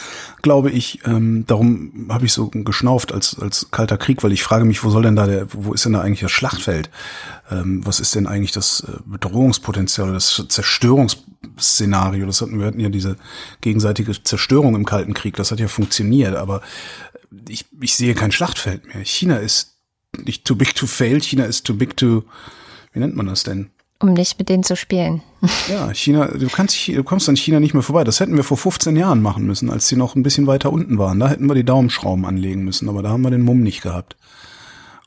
glaube ich, ähm, darum habe ich so geschnauft als, als kalter Krieg, weil ich frage mich, wo soll denn da der, wo ist denn da eigentlich das Schlachtfeld? Ähm, was ist denn eigentlich das äh, Bedrohungspotenzial, das Zerstörungsszenario? Das hatten wir hatten ja diese gegenseitige Zerstörung im Kalten Krieg. Das hat ja funktioniert, aber ich, ich sehe kein Schlachtfeld mehr. China ist nicht too big to fail, China ist too big to, wie nennt man das denn? Um nicht mit denen zu spielen. *laughs* Ja, China, du kannst, du kommst an China nicht mehr vorbei. Das hätten wir vor 15 Jahren machen müssen, als sie noch ein bisschen weiter unten waren. Da hätten wir die Daumenschrauben anlegen müssen, aber da haben wir den Mumm nicht gehabt.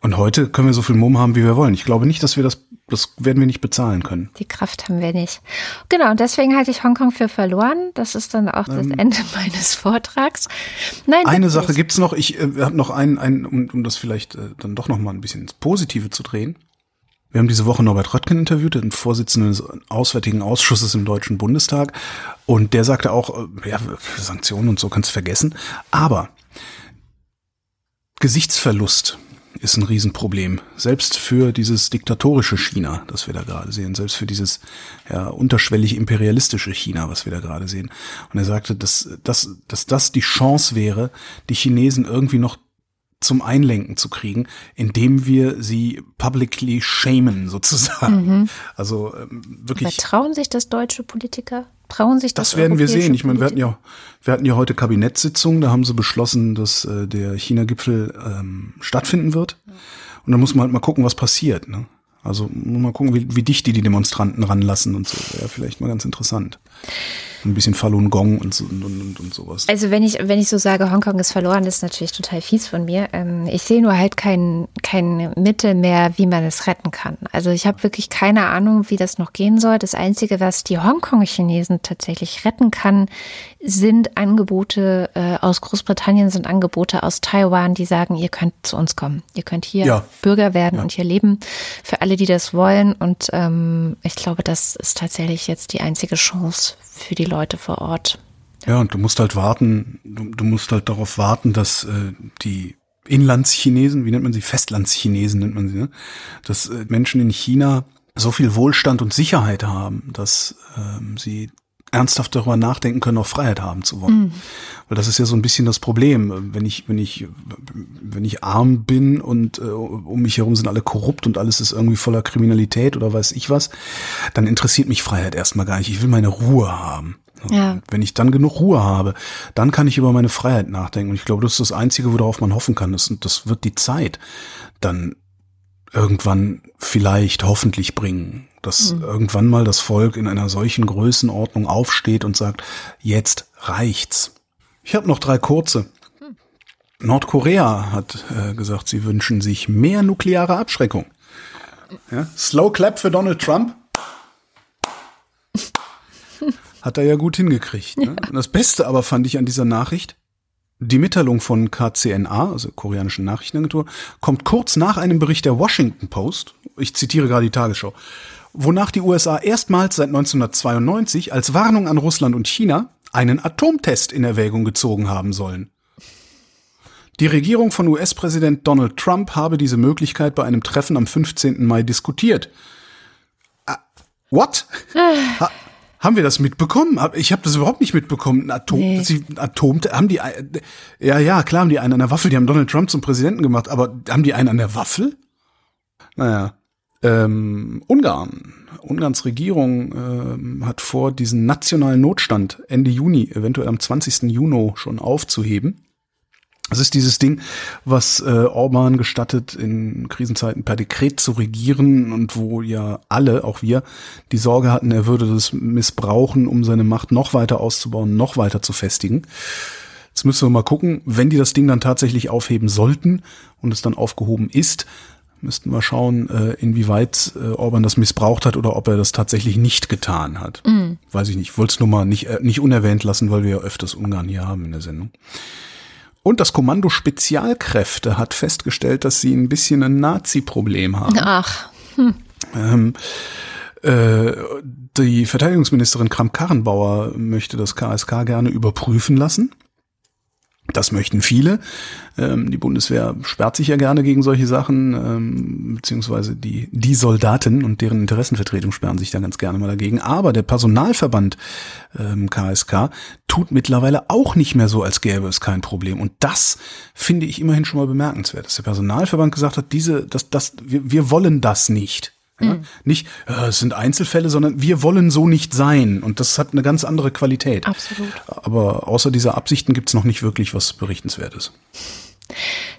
Und heute können wir so viel Mumm haben, wie wir wollen. Ich glaube nicht, dass wir das, das werden wir nicht bezahlen können. Die Kraft haben wir nicht. Genau, und deswegen halte ich Hongkong für verloren. Das ist dann auch das ähm, Ende *laughs* meines Vortrags. Nein, eine. Sache gibt's noch. Ich äh, habe noch einen, einen um, um das vielleicht äh, dann doch noch mal ein bisschen ins Positive zu drehen. Wir haben diese Woche Norbert Röttgen interviewt, den Vorsitzenden des Auswärtigen Ausschusses im Deutschen Bundestag. Und der sagte auch, äh, ja, Sanktionen und so kannst du vergessen. Aber Gesichtsverlust ist ein Riesenproblem. Selbst für dieses diktatorische China, das wir da gerade sehen, selbst für dieses ja, unterschwellig imperialistische China, was wir da gerade sehen. Und er sagte, dass, dass, dass das die Chance wäre, die Chinesen irgendwie noch zum Einlenken zu kriegen, indem wir sie publicly shamen sozusagen. Mhm. Also ähm, wirklich. Vertrauen sich das deutsche Politiker? Trauen sich das? Das werden wir sehen. Ich meine, wir hatten ja, wir hatten ja heute Kabinettssitzung, da haben sie beschlossen, dass äh, der China-Gipfel ähm, stattfinden wird. Und dann muss man halt mal gucken, was passiert. Ne? Also mal gucken, wie, wie dicht die die Demonstranten ranlassen und so. Wäre vielleicht mal ganz interessant ein bisschen Falun Gong und, so, und, und, und sowas. Also wenn ich, wenn ich so sage, Hongkong ist verloren, ist natürlich total fies von mir. Ähm, ich sehe nur halt keinen kein Mittel mehr, wie man es retten kann. Also ich habe wirklich keine Ahnung, wie das noch gehen soll. Das Einzige, was die Hongkong-Chinesen tatsächlich retten kann, sind Angebote äh, aus Großbritannien, sind Angebote aus Taiwan, die sagen, ihr könnt zu uns kommen. Ihr könnt hier ja. Bürger werden ja. und hier leben. Für alle, die das wollen. Und ähm, ich glaube, das ist tatsächlich jetzt die einzige Chance für die Leute vor Ort. Ja, und du musst halt warten, du, du musst halt darauf warten, dass äh, die Inlandschinesen, wie nennt man sie? Festlandschinesen nennt man sie, ne? Dass äh, Menschen in China so viel Wohlstand und Sicherheit haben, dass ähm, sie ernsthaft darüber nachdenken können, auch Freiheit haben zu wollen. Mhm. Weil das ist ja so ein bisschen das Problem. Wenn ich, wenn ich, wenn ich arm bin und äh, um mich herum sind alle korrupt und alles ist irgendwie voller Kriminalität oder weiß ich was, dann interessiert mich Freiheit erstmal gar nicht. Ich will meine Ruhe haben. Ja. Wenn ich dann genug Ruhe habe, dann kann ich über meine Freiheit nachdenken. Und ich glaube, das ist das Einzige, worauf man hoffen kann. Das, das wird die Zeit dann irgendwann vielleicht hoffentlich bringen, dass mhm. irgendwann mal das Volk in einer solchen Größenordnung aufsteht und sagt, jetzt reicht's. Ich habe noch drei kurze. Mhm. Nordkorea hat äh, gesagt, sie wünschen sich mehr nukleare Abschreckung. Ja? Slow Clap für Donald Trump. *laughs* Hat er ja gut hingekriegt. Ne? Ja. Das Beste aber fand ich an dieser Nachricht, die Mitteilung von KCNA, also koreanischen Nachrichtenagentur, kommt kurz nach einem Bericht der Washington Post, ich zitiere gerade die Tagesschau, wonach die USA erstmals seit 1992 als Warnung an Russland und China einen Atomtest in Erwägung gezogen haben sollen. Die Regierung von US-Präsident Donald Trump habe diese Möglichkeit bei einem Treffen am 15. Mai diskutiert. Uh, what? *sighs* Ha haben wir das mitbekommen? Ich habe das überhaupt nicht mitbekommen. Atom, nee. sie, Atom, haben die, ja, ja, klar haben die einen an der Waffel. Die haben Donald Trump zum Präsidenten gemacht, aber haben die einen an der Waffel? Naja, ähm, Ungarn. Ungarns Regierung ähm, hat vor, diesen nationalen Notstand Ende Juni, eventuell am 20. Juni schon aufzuheben. Es ist dieses Ding, was äh, Orban gestattet, in Krisenzeiten per Dekret zu regieren und wo ja alle, auch wir, die Sorge hatten, er würde das missbrauchen, um seine Macht noch weiter auszubauen, noch weiter zu festigen. Jetzt müssen wir mal gucken, wenn die das Ding dann tatsächlich aufheben sollten und es dann aufgehoben ist, müssten wir schauen, äh, inwieweit äh, Orban das missbraucht hat oder ob er das tatsächlich nicht getan hat. Mhm. Weiß ich nicht. Wollte es nur mal nicht, äh, nicht unerwähnt lassen, weil wir ja öfters Ungarn hier haben in der Sendung. Und das Kommando Spezialkräfte hat festgestellt, dass sie ein bisschen ein Nazi-Problem haben. Ach. Hm. Ähm, äh, die Verteidigungsministerin Kramp-Karrenbauer möchte das KSK gerne überprüfen lassen. Das möchten viele. Ähm, die Bundeswehr sperrt sich ja gerne gegen solche Sachen, ähm, beziehungsweise die, die Soldaten und deren Interessenvertretung sperren sich da ganz gerne mal dagegen. Aber der Personalverband ähm, KSK tut mittlerweile auch nicht mehr so, als gäbe es kein Problem. Und das finde ich immerhin schon mal bemerkenswert, dass der Personalverband gesagt hat, diese, das, das, wir, wir wollen das nicht. Ja? Mhm. Nicht, äh, es sind Einzelfälle, sondern wir wollen so nicht sein. Und das hat eine ganz andere Qualität. Absolut. Aber außer dieser Absichten gibt es noch nicht wirklich was Berichtenswertes.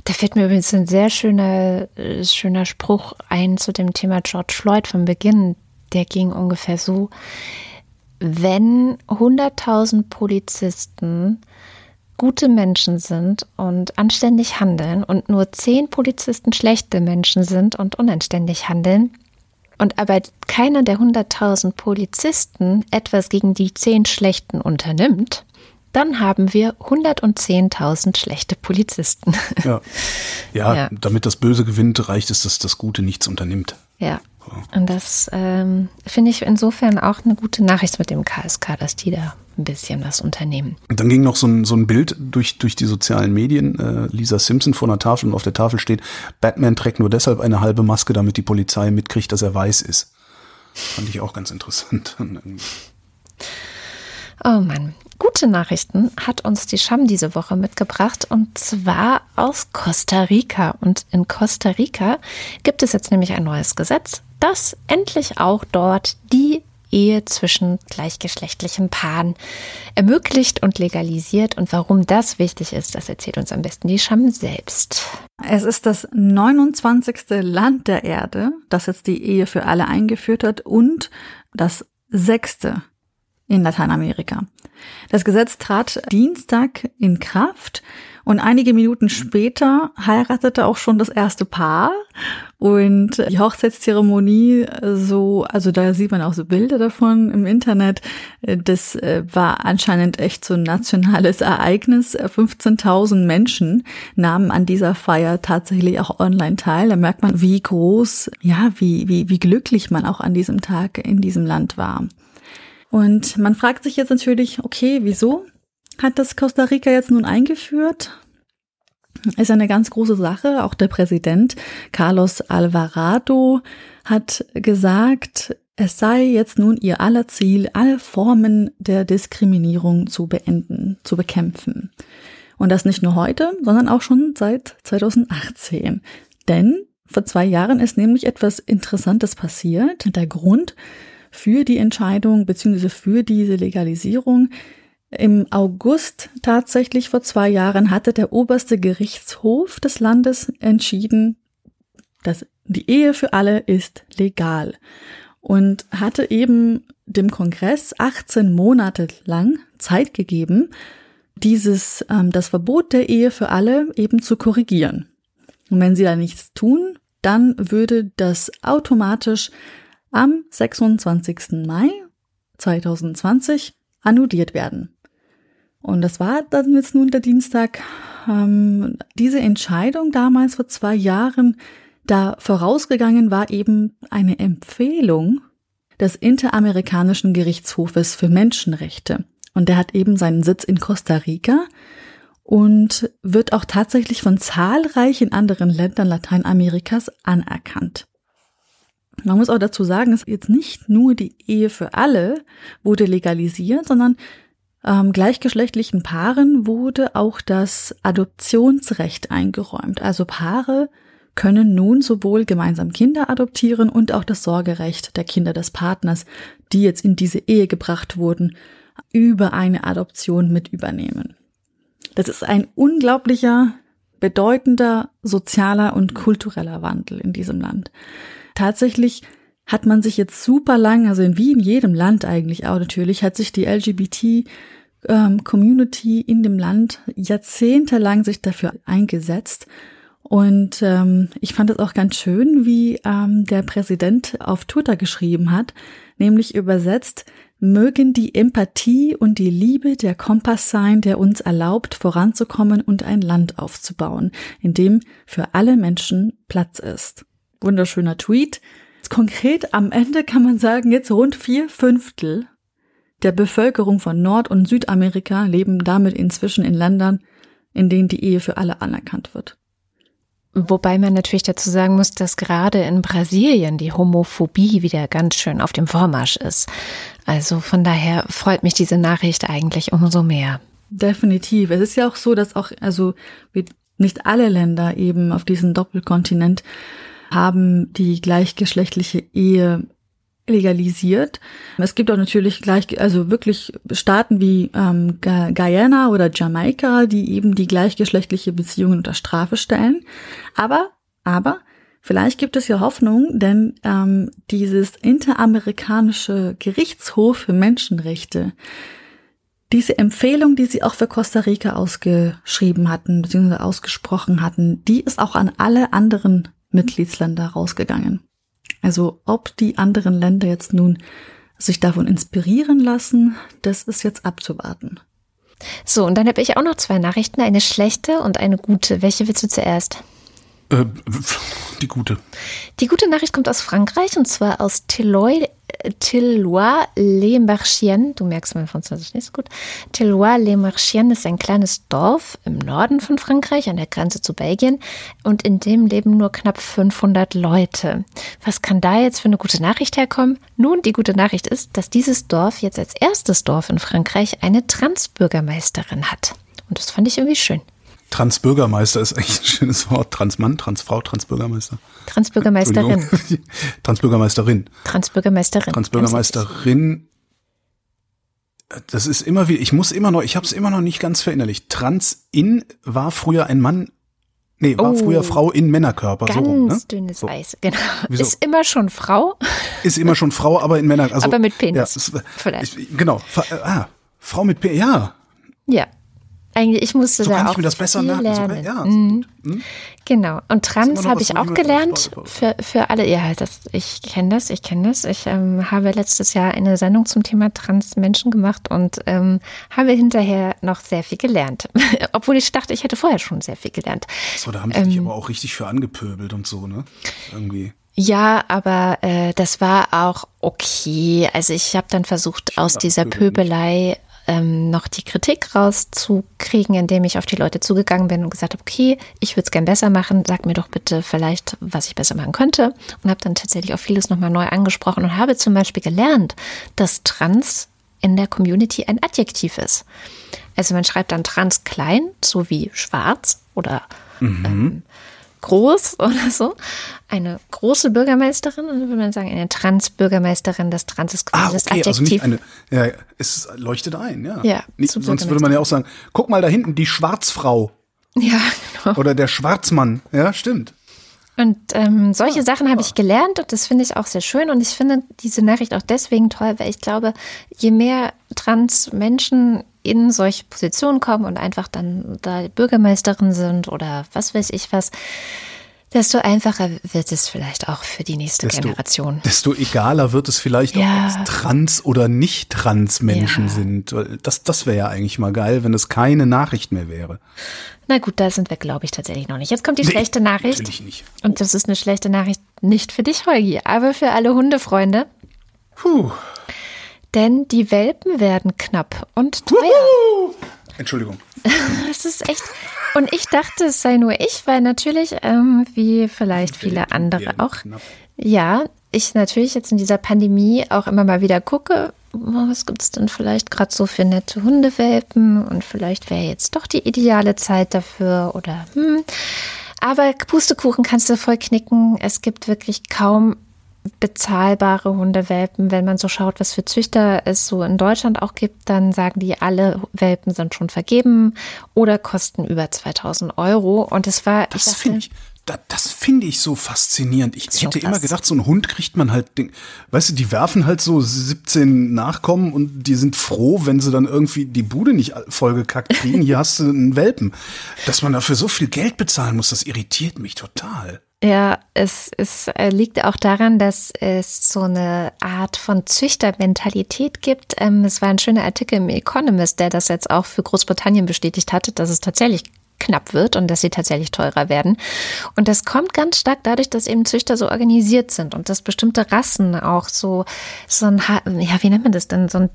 Da fällt mir übrigens ein sehr schöner, äh, schöner Spruch ein zu dem Thema George Floyd vom Beginn. Der ging ungefähr so, wenn 100.000 Polizisten gute Menschen sind und anständig handeln und nur 10 Polizisten schlechte Menschen sind und unanständig handeln, und aber keiner der 100.000 Polizisten etwas gegen die 10 Schlechten unternimmt, dann haben wir 110.000 schlechte Polizisten. *laughs* Ja. ja. Ja, damit das Böse gewinnt, reicht es, dass das Gute nichts unternimmt. Ja. Und das ähm, finde ich insofern auch eine gute Nachricht mit dem KSK, dass die da ein bisschen was unternehmen. Und dann ging noch so ein, so ein Bild durch, durch die sozialen Medien. Äh, Lisa Simpson vor einer Tafel und auf der Tafel steht, Batman trägt nur deshalb eine halbe Maske, damit die Polizei mitkriegt, dass er weiß ist. Fand ich auch ganz interessant. *laughs* oh Mann. Gute Nachrichten hat uns die Scham diese Woche mitgebracht und zwar aus Costa Rica. Und in Costa Rica gibt es jetzt nämlich ein neues Gesetz, das endlich auch dort die Ehe zwischen gleichgeschlechtlichen Paaren ermöglicht und legalisiert. Und warum das wichtig ist, das erzählt uns am besten die Scham selbst. Es ist das 29. Land der Erde, das jetzt die Ehe für alle eingeführt hat und das sechste in Lateinamerika. Das Gesetz trat Dienstag in Kraft und einige Minuten später heiratete auch schon das erste Paar. Und die Hochzeitszeremonie, so, also da sieht man auch so Bilder davon im Internet. Das äh, war anscheinend echt so ein nationales Ereignis. 15.000 Menschen nahmen an dieser Feier tatsächlich auch online teil. Da merkt man, wie groß, ja, wie, wie, wie glücklich man auch an diesem Tag in diesem Land war. Und man fragt sich jetzt natürlich, okay, wieso hat das Costa Rica jetzt nun eingeführt? Ist eine ganz große Sache. Auch der Präsident Carlos Alvarado hat gesagt, es sei jetzt nun ihr aller Ziel, alle Formen der Diskriminierung zu beenden, zu bekämpfen. Und das nicht nur heute, sondern auch schon seit 2018. Denn vor zwei Jahren ist nämlich etwas Interessantes passiert. Der Grund für die Entscheidung bzw. für diese Legalisierung im August tatsächlich vor zwei Jahren hatte der oberste Gerichtshof des Landes entschieden, dass die Ehe für alle ist legal und hatte eben dem Kongress 18 Monate lang Zeit gegeben, dieses, ähm, das Verbot der Ehe für alle eben zu korrigieren. Und wenn sie da nichts tun, dann würde das automatisch am 26. Mai 2020 annulliert werden. Und das war dann jetzt nun der Dienstag. Ähm, diese Entscheidung damals vor zwei Jahren, da vorausgegangen war eben eine Empfehlung des Interamerikanischen Gerichtshofes für Menschenrechte. Und der hat eben seinen Sitz in Costa Rica und wird auch tatsächlich von zahlreichen anderen Ländern Lateinamerikas anerkannt. Man muss auch dazu sagen, ist jetzt nicht nur die Ehe für alle wurde legalisiert, sondern ähm, gleichgeschlechtlichen Paaren wurde auch das Adoptionsrecht eingeräumt. Also Paare können nun sowohl gemeinsam Kinder adoptieren und auch das Sorgerecht der Kinder des Partners, die jetzt in diese Ehe gebracht wurden, über eine Adoption mit übernehmen. Das ist ein unglaublicher, bedeutender sozialer und kultureller Wandel in diesem Land. Tatsächlich hat man sich jetzt super lang, also in wie in jedem Land eigentlich auch natürlich, hat sich die LGBT ähm, Community in dem Land jahrzehntelang sich dafür eingesetzt. Und ähm, ich fand es auch ganz schön, wie ähm, der Präsident auf Twitter geschrieben hat, nämlich übersetzt, mögen die Empathie und die Liebe der Kompass sein, der uns erlaubt, voranzukommen und ein Land aufzubauen, in dem für alle Menschen Platz ist. Wunderschöner Tweet. Konkret am Ende kann man sagen, jetzt rund vier Fünftel der Bevölkerung von Nord- und Südamerika leben damit inzwischen in Ländern, in denen die Ehe für alle anerkannt wird. Wobei man natürlich dazu sagen muss, dass gerade in Brasilien die Homophobie wieder ganz schön auf dem Vormarsch ist. Also von daher freut mich diese Nachricht eigentlich umso mehr. Definitiv. Es ist ja auch so, dass auch, also nicht alle Länder eben auf diesem Doppelkontinent haben die gleichgeschlechtliche Ehe legalisiert. Es gibt auch natürlich gleich, also wirklich Staaten wie ähm, Guyana oder Jamaika, die eben die gleichgeschlechtliche Beziehungen unter Strafe stellen. Aber, aber vielleicht gibt es ja Hoffnung, denn ähm, dieses interamerikanische Gerichtshof für Menschenrechte, diese Empfehlung, die sie auch für Costa Rica ausgeschrieben hatten, beziehungsweise ausgesprochen hatten, die ist auch an alle anderen Mitgliedsländer rausgegangen. Also ob die anderen Länder jetzt nun sich davon inspirieren lassen, das ist jetzt abzuwarten. So, und dann habe ich auch noch zwei Nachrichten, eine schlechte und eine gute. Welche willst du zuerst? Äh, die gute. Die gute Nachricht kommt aus Frankreich und zwar aus Tilloy Tilloy-les-Marchiennes, du merkst mein Französisch nicht so gut. Tilloy-les-Marchiennes ist ein kleines Dorf im Norden von Frankreich an der Grenze zu Belgien und in dem leben nur knapp 500 Leute. Was kann da jetzt für eine gute Nachricht herkommen? Nun, die gute Nachricht ist, dass dieses Dorf jetzt als erstes Dorf in Frankreich eine Transbürgermeisterin hat. Und das fand ich irgendwie schön. Transbürgermeister ist eigentlich ein schönes Wort. Transmann, Transfrau, Transbürgermeister. Transbürgermeisterin. *laughs* Transbürgermeisterin. Transbürgermeisterin. Transbürgermeisterin. Das ist immer wie, ich muss immer noch, ich habe es immer noch nicht ganz verinnerlicht. Trans-in war früher ein Mann Nee, war Oh. früher Frau in Männerkörper. Ganz so rum, ne? dünnes So. Eis, genau. Wieso? Ist immer schon Frau. Ist immer schon Frau, aber in Männer. Also, Aber mit Penis. Ja, es, Vielleicht. Ich, genau. Äh, Ah, Frau mit Penis. Ja, Ja. Eigentlich, ich musste so da kann auch ich mir das besser viel merken. So, lernen. ja, Mhm. gut. Genau. Und Trans habe ich auch ich gelernt. Für, für alle, ja, das, ich kenne das, ich kenne das. Ich ähm, habe letztes Jahr eine Sendung zum Thema Trans-Menschen gemacht und ähm, habe hinterher noch sehr viel gelernt. *laughs* Obwohl ich dachte, ich hätte vorher schon sehr viel gelernt. So, da haben die dich Ähm. aber auch richtig für angepöbelt und so, ne? Irgendwie. Ja, aber äh, das war auch okay. Also ich habe dann versucht, aus dieser Pöbelei ähm, noch die Kritik rauszukriegen, indem ich auf die Leute zugegangen bin und gesagt habe, okay, ich würde es gern besser machen, sag mir doch bitte vielleicht, was ich besser machen könnte. Und habe dann tatsächlich auch vieles nochmal neu angesprochen und habe zum Beispiel gelernt, dass Trans in der Community ein Adjektiv ist. Also man schreibt dann trans klein, so wie schwarz oder ähm, groß *laughs* oder so. Eine große Bürgermeisterin, würde man sagen, eine Trans-Bürgermeisterin, das Trans ist quasi Ah, das okay, Adjektiv. also nicht eine, ja, ja, es leuchtet ein, ja. Ja, Nicht, sonst würde man ja auch sagen, guck mal da hinten, die Schwarzfrau ja, *laughs* genau. oder der Schwarzmann. Ja, stimmt. Und ähm, solche Sachen habe ich gelernt und das finde ich auch sehr schön. Und ich finde diese Nachricht auch deswegen toll, weil ich glaube, je mehr Trans-Menschen in solche Positionen kommen und einfach dann da Bürgermeisterin sind oder was weiß ich was, desto einfacher wird es vielleicht auch für die nächste Desto, Generation. desto egaler wird es vielleicht Ja. auch, ob es trans oder nicht trans Menschen Ja. sind. Das, das wäre ja eigentlich mal geil, wenn es keine Nachricht mehr wäre. Na gut, da sind wir, glaube ich, tatsächlich noch nicht. Jetzt kommt die Nee, schlechte Nachricht. natürlich nicht. Und das ist eine schlechte Nachricht nicht für dich, Holgi, aber für alle Hundefreunde. Puh. Denn die Welpen werden knapp und teuer. Entschuldigung. *laughs* Das ist echt. Und ich dachte, es sei nur ich, weil natürlich, ähm, wie vielleicht viele andere auch, ja, ich natürlich jetzt in dieser Pandemie auch immer mal wieder gucke, was gibt es denn vielleicht gerade so für nette Hundewelpen und vielleicht wäre jetzt doch die ideale Zeit dafür oder hm. Aber Pustekuchen kannst du voll knicken. Es gibt wirklich kaum bezahlbare Hundewelpen. Wenn man so schaut, was für Züchter es so in Deutschland auch gibt, dann sagen die, alle Welpen sind schon vergeben oder kosten über 2000 Euro. Und es war, Das finde ich, da, das finde ich so faszinierend. Ich Schon hätte krass. immer gedacht, so ein Hund kriegt man halt, weißt du, die werfen halt so 17 Nachkommen und die sind froh, wenn sie dann irgendwie die Bude nicht vollgekackt kriegen. Hier hast du einen Welpen. Dass man dafür so viel Geld bezahlen muss, das irritiert mich total. Ja, es, es äh, liegt auch daran, dass es so eine Art von Züchtermentalität gibt. Ähm, es war ein schöner Artikel im Economist, der das jetzt auch für Großbritannien bestätigt hatte, dass es tatsächlich knapp wird und dass sie tatsächlich teurer werden. Und das kommt ganz stark dadurch, dass eben Züchter so organisiert sind und dass bestimmte Rassen auch so, so ein, ja, wie nennt man das denn, so ein,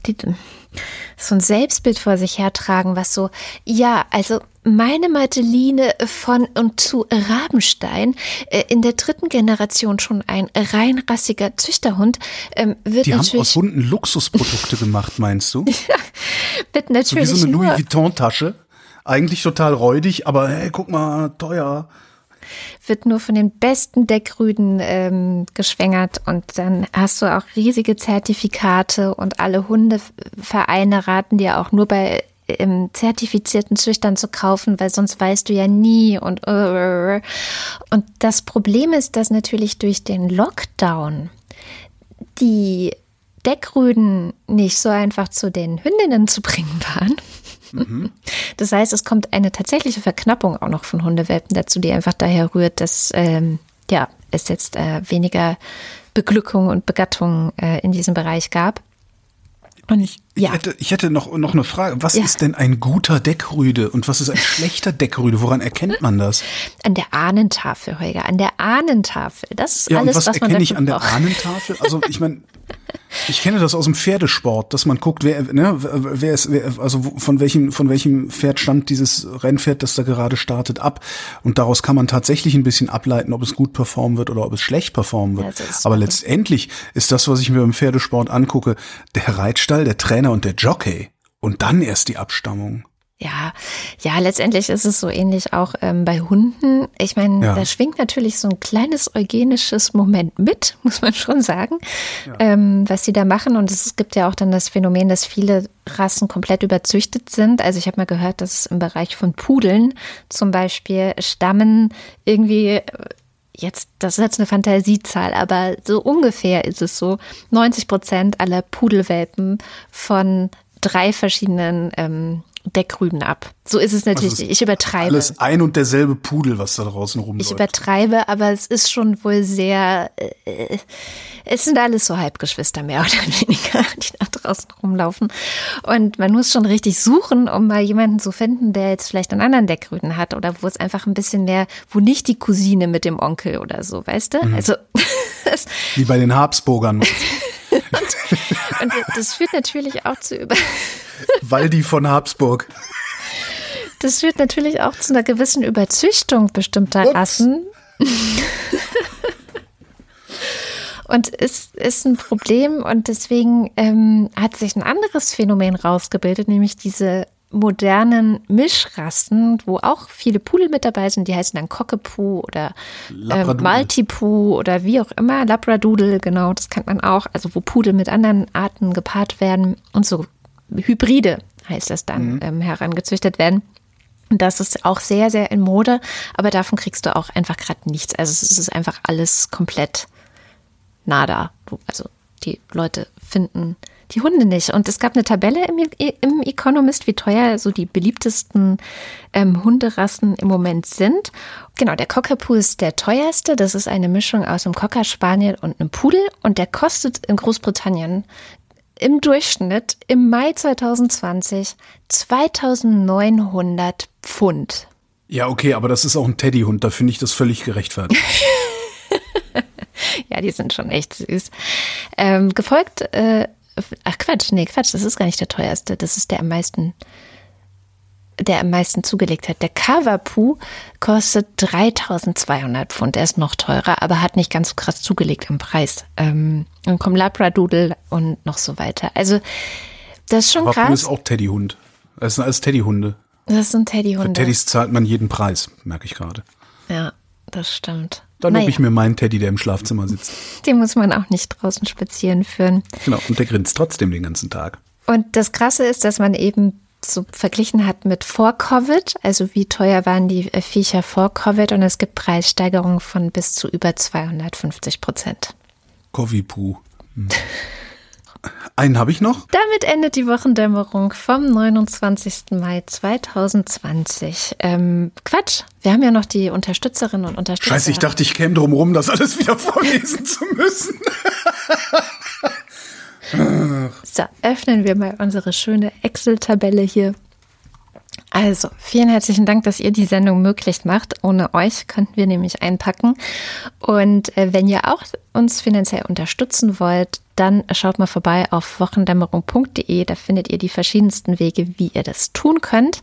so ein Selbstbild vor sich hertragen, was so, ja, also meine Mateline von und zu Rabenstein, äh, in der dritten Generation schon ein reinrassiger Züchterhund, ähm, wird Die haben natürlich, aus Hunden Luxusprodukte gemacht, meinst du? *laughs* wird So wie natürlich so eine nur, Louis Vuitton-Tasche. Eigentlich total räudig, aber hey, guck mal, teuer. wird nur von den besten Deckrüden ähm, geschwängert und dann hast du auch riesige Zertifikate und alle Hundevereine raten dir auch nur bei ähm, zertifizierten Züchtern zu kaufen, weil sonst weißt du ja nie und äh, und das Problem ist, dass natürlich durch den Lockdown die Deckrüden nicht so einfach zu den Hündinnen zu bringen waren. Das heißt, es kommt eine tatsächliche Verknappung auch noch von Hundewelpen dazu, die einfach daher rührt, dass ähm, ja, es jetzt äh, weniger Beglückung und Begattung äh, in diesem Bereich gab. Und Ich, ja, hätte, ich hätte noch, noch eine Frage. Was Ja. ist denn ein guter Deckrüde und was ist ein schlechter Deckrüde? Woran erkennt man das? an der Ahnentafel, Holger, an der Ahnentafel. Das ist Ja, und alles, was was man erkenne ich an der braucht. Ahnentafel? Also ich meine, *laughs* ich kenne das aus dem Pferdesport, dass man guckt, wer, ne, wer ist, wer, also von welchem, von welchem Pferd stammt dieses Rennpferd, das da gerade startet, ab. Und daraus kann man tatsächlich ein bisschen ableiten, ob es gut performen wird oder ob es schlecht performen wird. Ja, Aber wirklich. letztendlich ist das, was ich mir im Pferdesport angucke, der Reitstall, der Trainer und der Jockey. Und dann erst die Abstammung. Ja, ja, letztendlich ist es so ähnlich auch ähm, bei Hunden. Ich meine, Ja. da schwingt natürlich so ein kleines eugenisches Moment mit, *laughs* muss man schon sagen, ähm, was sie da machen. Und es gibt ja auch dann das Phänomen, dass viele Rassen komplett überzüchtet sind. Also ich habe mal gehört, dass es im Bereich von Pudeln zum Beispiel stammen irgendwie äh, jetzt, das ist jetzt eine Fantasiezahl, aber so ungefähr ist es so, 90 Prozent aller Pudelwelpen von drei verschiedenen ähm, Deckrüben ab. So ist es natürlich. Also es ich übertreibe. Alles ein und derselbe Pudel, was da draußen Ich rumläuft. übertreibe, aber es ist schon wohl sehr. Äh, es sind alles so Halbgeschwister, mehr oder *laughs* weniger, die da draußen rumlaufen. Und man muss schon richtig suchen, um mal jemanden zu finden, der jetzt vielleicht einen anderen Deckrüden hat oder wo es einfach ein bisschen mehr, wo nicht die Cousine mit dem Onkel oder so, weißt du? Also. *laughs* das- Wie bei den Habsburgern. *laughs* Und das führt natürlich auch zu über. Waldi von Habsburg. Das führt natürlich auch zu einer gewissen Überzüchtung bestimmter Ups. Rassen. Und ist, ist ein Problem und deswegen ähm, hat sich ein anderes Phänomen rausgebildet, nämlich diese modernen Mischrassen, wo auch viele Pudel mit dabei sind, die heißen dann Cockapoo oder äh. Maltipoo oder wie auch immer, Labradoodle, genau, das kennt man auch, also wo Pudel mit anderen Arten gepaart werden und so Hybride heißt das dann, ähm, herangezüchtet werden. Das ist auch sehr, sehr in Mode, aber davon kriegst du auch einfach gerade nichts. Also es ist einfach alles komplett nada. Also die Leute finden die Hunde nicht. Und es gab eine Tabelle im, im Economist, wie teuer so die beliebtesten ähm, Hunderassen im Moment sind. Genau, der Cockapoo ist der teuerste. Das ist eine Mischung aus einem Cocker Spaniel und einem Pudel. Und der kostet in Großbritannien im Durchschnitt im Mai 2020 2900 Pfund. Ja, okay, aber das ist auch ein Teddyhund, da finde ich das völlig gerechtfertigt. *laughs* Ja, die sind schon echt süß. Ähm, gefolgt, äh, ach Quatsch, nee, Quatsch, das ist gar nicht der teuerste. Das ist der am meisten, der am meisten zugelegt hat. Der Kavapu kostet 3200 Pfund. Der ist noch teurer, aber hat nicht ganz so krass zugelegt am Preis. Ähm, dann kommen Labradoodle und noch so weiter. Also, das ist schon ist krass. auch Teddyhund. Das sind alles Teddyhunde. Das sind Für Teddyhunde. Teddys zahlt man jeden Preis, merke ich gerade. Ja, das stimmt. Dann Naja, ich mir meinen Teddy, der im Schlafzimmer sitzt. den muss man auch nicht draußen spazieren führen. Genau, und der grinst trotzdem den ganzen Tag. Und das Krasse ist, dass man eben so verglichen hat mit vor Covid, also wie teuer waren die äh, Viecher vor Covid und es gibt Preissteigerungen von bis zu über 250 Prozent. Kovipu. Hm. Einen habe ich noch. Damit endet die Wochendämmerung vom 29. Mai 2020. Ähm, Quatsch, wir haben ja noch die Unterstützerinnen und Unterstützer. Scheiße, ich dachte, ich käme drum rum, das alles wieder *laughs* vorlesen zu müssen. So, öffnen wir mal unsere schöne Excel-Tabelle hier. Also, vielen herzlichen Dank, dass ihr die Sendung möglich macht. Ohne euch könnten wir nämlich einpacken. Und äh, wenn ihr auch uns finanziell unterstützen wollt, dann schaut mal vorbei auf wochendämmerung.de. Da findet ihr die verschiedensten Wege, wie ihr das tun könnt.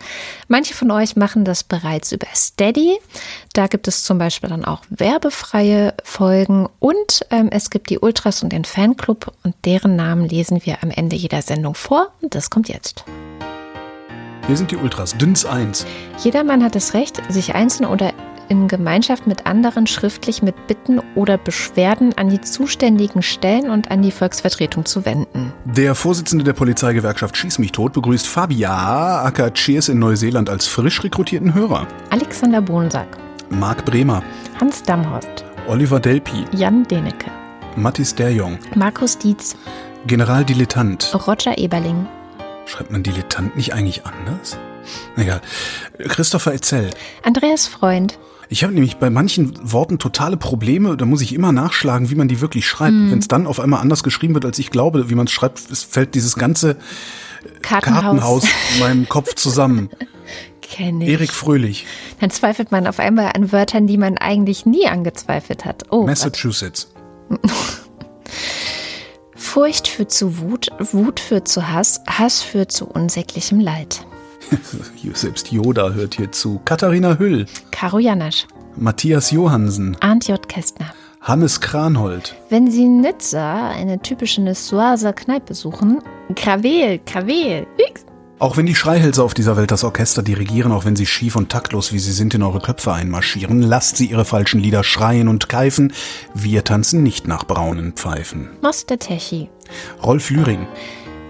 Manche von euch machen das bereits über Steady. Da gibt es zum Beispiel dann auch werbefreie Folgen und ähm, es gibt die Ultras und den Fanclub und deren Namen lesen wir am Ende jeder Sendung vor. Und das kommt jetzt. Hier sind die Ultras. Dünns 1. Jedermann hat das Recht, sich einzeln oder in Gemeinschaft mit anderen schriftlich mit Bitten oder Beschwerden an die zuständigen Stellen und an die Volksvertretung zu wenden. Der Vorsitzende der Polizeigewerkschaft Schieß mich tot begrüßt Fabia aka Cheers in Neuseeland als frisch rekrutierten Hörer. Alexander Bonsack, Marc Bremer, Hans Damhorst, Oliver Delpi, Jan Denecke, Mattis Derjong, Markus Dietz, General Dilettant. Roger Eberling, Schreibt man Dilettant nicht eigentlich anders? Egal. Christopher Etzel. Andreas Freund, Ich habe nämlich bei manchen Worten totale Probleme. Da muss ich immer nachschlagen, wie man die wirklich schreibt. Wenn es dann auf einmal anders geschrieben wird, als ich glaube, wie man es schreibt, fällt dieses ganze Kartenhaus, Kartenhaus *laughs* in meinem Kopf zusammen. kenne ich. Erik Fröhlich, Dann zweifelt man auf einmal an Wörtern, die man eigentlich nie angezweifelt hat. Oh. Massachusetts. *laughs* Furcht führt zu Wut, Wut führt zu Hass, Hass führt zu unsäglichem Leid. *laughs* Selbst Yoda hört hier zu. Katharina Hüll, Karo Janasch, Matthias Johansen, Arndt J. Kästner. Hannes Kranhold, Wenn Sie in Nizza eine typische Nissoiser Kneipe suchen, Gravel, Gravel, X. Auch wenn die Schreihälse auf dieser Welt das Orchester dirigieren, auch wenn sie schief und taktlos, wie sie sind, in eure Köpfe einmarschieren, lasst sie ihre falschen Lieder schreien und keifen. Wir tanzen nicht nach braunen Pfeifen. Moster Techi. Rolf Lühring.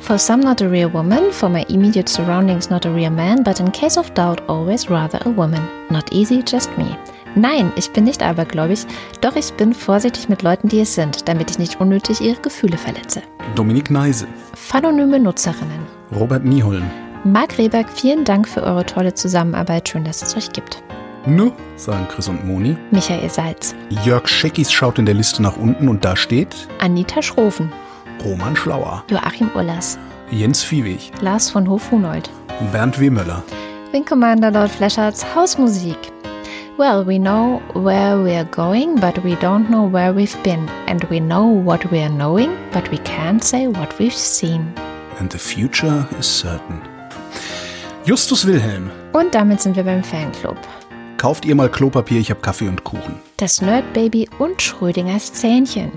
For some not a real woman, for my immediate surroundings not a real man, but in case of doubt always rather a woman. Not easy, just me. Nein, ich bin nicht abergläubig, doch ich bin vorsichtig mit Leuten, die es sind, damit ich nicht unnötig ihre Gefühle verletze. Dominik Neise. Phanonyme Nutzerinnen. Robert Nieholm. Marc Rehberg, vielen Dank für eure tolle Zusammenarbeit. Schön, dass es euch gibt. Nu, sagen Chris und Moni. Michael Salz. Jörg Scheckis schaut in der Liste nach unten und da steht Anita Schroven. Roman Schlauer. Joachim Ullers. Jens Viehweg. Lars von Hof-Hunold. Bernd W. Möller. Wing Commander Lord Fleschards Hausmusik. Well, we know where we're going, but we don't know where we've been. And we know what we're knowing, but we can't say what we've seen. And the future is certain. Justus Wilhelm. Und damit sind wir beim Fanclub. Kauft ihr mal Klopapier, ich hab Kaffee und Kuchen. Das Nerdbaby und Schrödingers Zähnchen.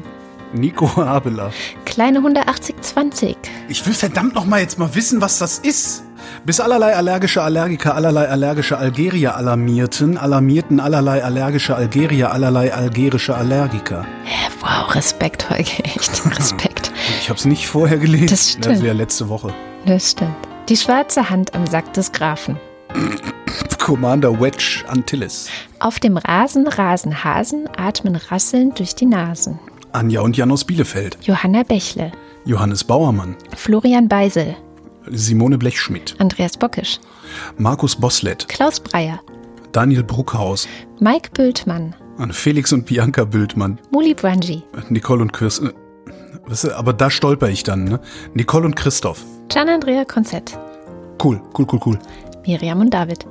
Nico Abela. Kleine Hunde 8020. Ich will verdammt noch mal jetzt mal wissen, was das ist. Bis allerlei allergische Allergiker, allerlei allergische Algerier alarmierten, alarmierten allerlei allergische Algerier, allerlei algerische Allergiker. Wow, Respekt, Holger. *laughs* Echt Respekt. *laughs* Ich hab's nicht vorher gelesen. Das stimmt. Also ja letzte Woche. Das stimmt. Die schwarze Hand am Sack des Grafen. *laughs* Commander Wedge Antilles. Auf dem Rasen rasen Hasen, atmen rasselnd durch die Nasen. Anja und Jan aus Bielefeld. Johanna Bächle, Johannes Bauermann. Florian Beisel, Simone Blechschmidt. Andreas Bockisch, Markus Boslett. Klaus Breyer, Daniel Bruckhaus. Mike Bültmann, An Felix und Bianca Bültmann. Muli Brangi, Nicole und Chris. äh, du, aber da stolper ich dann, ne? Nicole und Christoph. Gian-Andrea Konzett, Cool, cool, cool, cool. Miriam und David.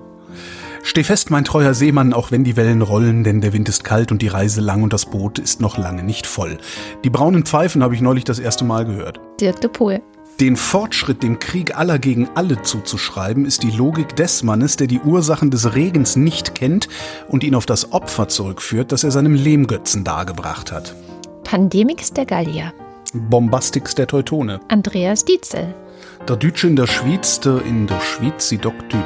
Steh fest, mein treuer Seemann, auch wenn die Wellen rollen, denn der Wind ist kalt und die Reise lang und das Boot ist noch lange nicht voll. Die braunen Pfeifen habe ich neulich das erste Mal gehört. Dirk de Pohl, Den Fortschritt dem Krieg aller gegen alle zuzuschreiben, ist die Logik des Mannes, der die Ursachen des Regens nicht kennt und ihn auf das Opfer zurückführt, das er seinem Lehmgötzen dargebracht hat. Pandemix der Gallier, Bombastix der Teutone. Andreas Dietzel, Der Dütsche in der Schweiz, der in der Schweiz, sie dock tü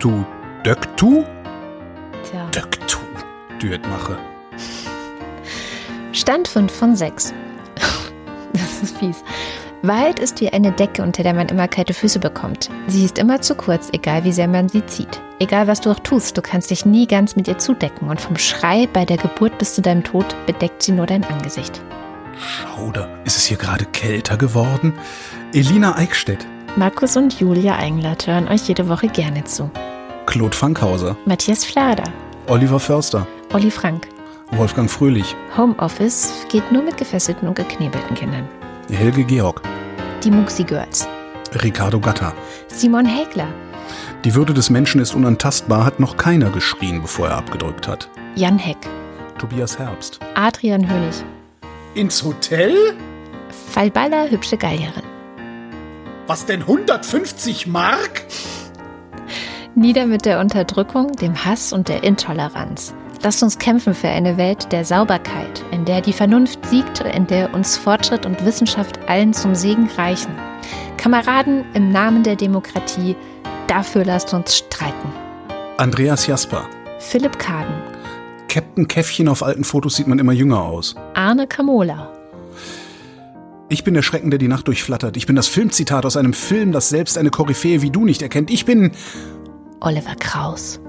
tü dök tu dök tu Tja. dök tu düet mache. Stand 5 von 6. *laughs* Das ist fies. Wahrheit ist wie eine Decke, unter der man immer kalte Füße bekommt. Sie ist immer zu kurz, egal wie sehr man sie zieht. Egal was du auch tust, du kannst dich nie ganz mit ihr zudecken und vom Schrei bei der Geburt bis zu deinem Tod bedeckt sie nur dein Angesicht. Schauder, ist es hier gerade kälter geworden? Elina Eickstedt, Markus und Julia Eigenlath hören euch jede Woche gerne zu. Claude Fankhauser, Matthias Flader, Oliver Förster, Olli Frank. Wolfgang Fröhlich, Homeoffice geht nur mit gefesselten und geknebelten Kindern. Helge Georg, Die Muxi Girls. Ricardo Gatter. Simon Hägler. Die Würde des Menschen ist unantastbar, hat noch keiner geschrien, bevor er abgedrückt hat. Jan Heck. Tobias Herbst. Adrian Hönig. Ins Hotel? Fallballer, hübsche Gallierin. Was denn 150 Mark? Nieder mit der Unterdrückung, dem Hass und der Intoleranz. Lasst uns kämpfen für eine Welt der Sauberkeit, in der die Vernunft siegt, in der uns Fortschritt und Wissenschaft allen zum Segen reichen. Kameraden, im Namen der Demokratie, dafür lasst uns streiten. Andreas Jasper. Philipp Kaden, Captain Käffchen auf alten Fotos sieht man immer jünger aus. Arne Kamola, Ich bin der Schrecken, der die Nacht durchflattert. Ich bin das Filmzitat aus einem Film, das selbst eine Koryphäe wie du nicht erkennt. Ich bin Oliver Kraus,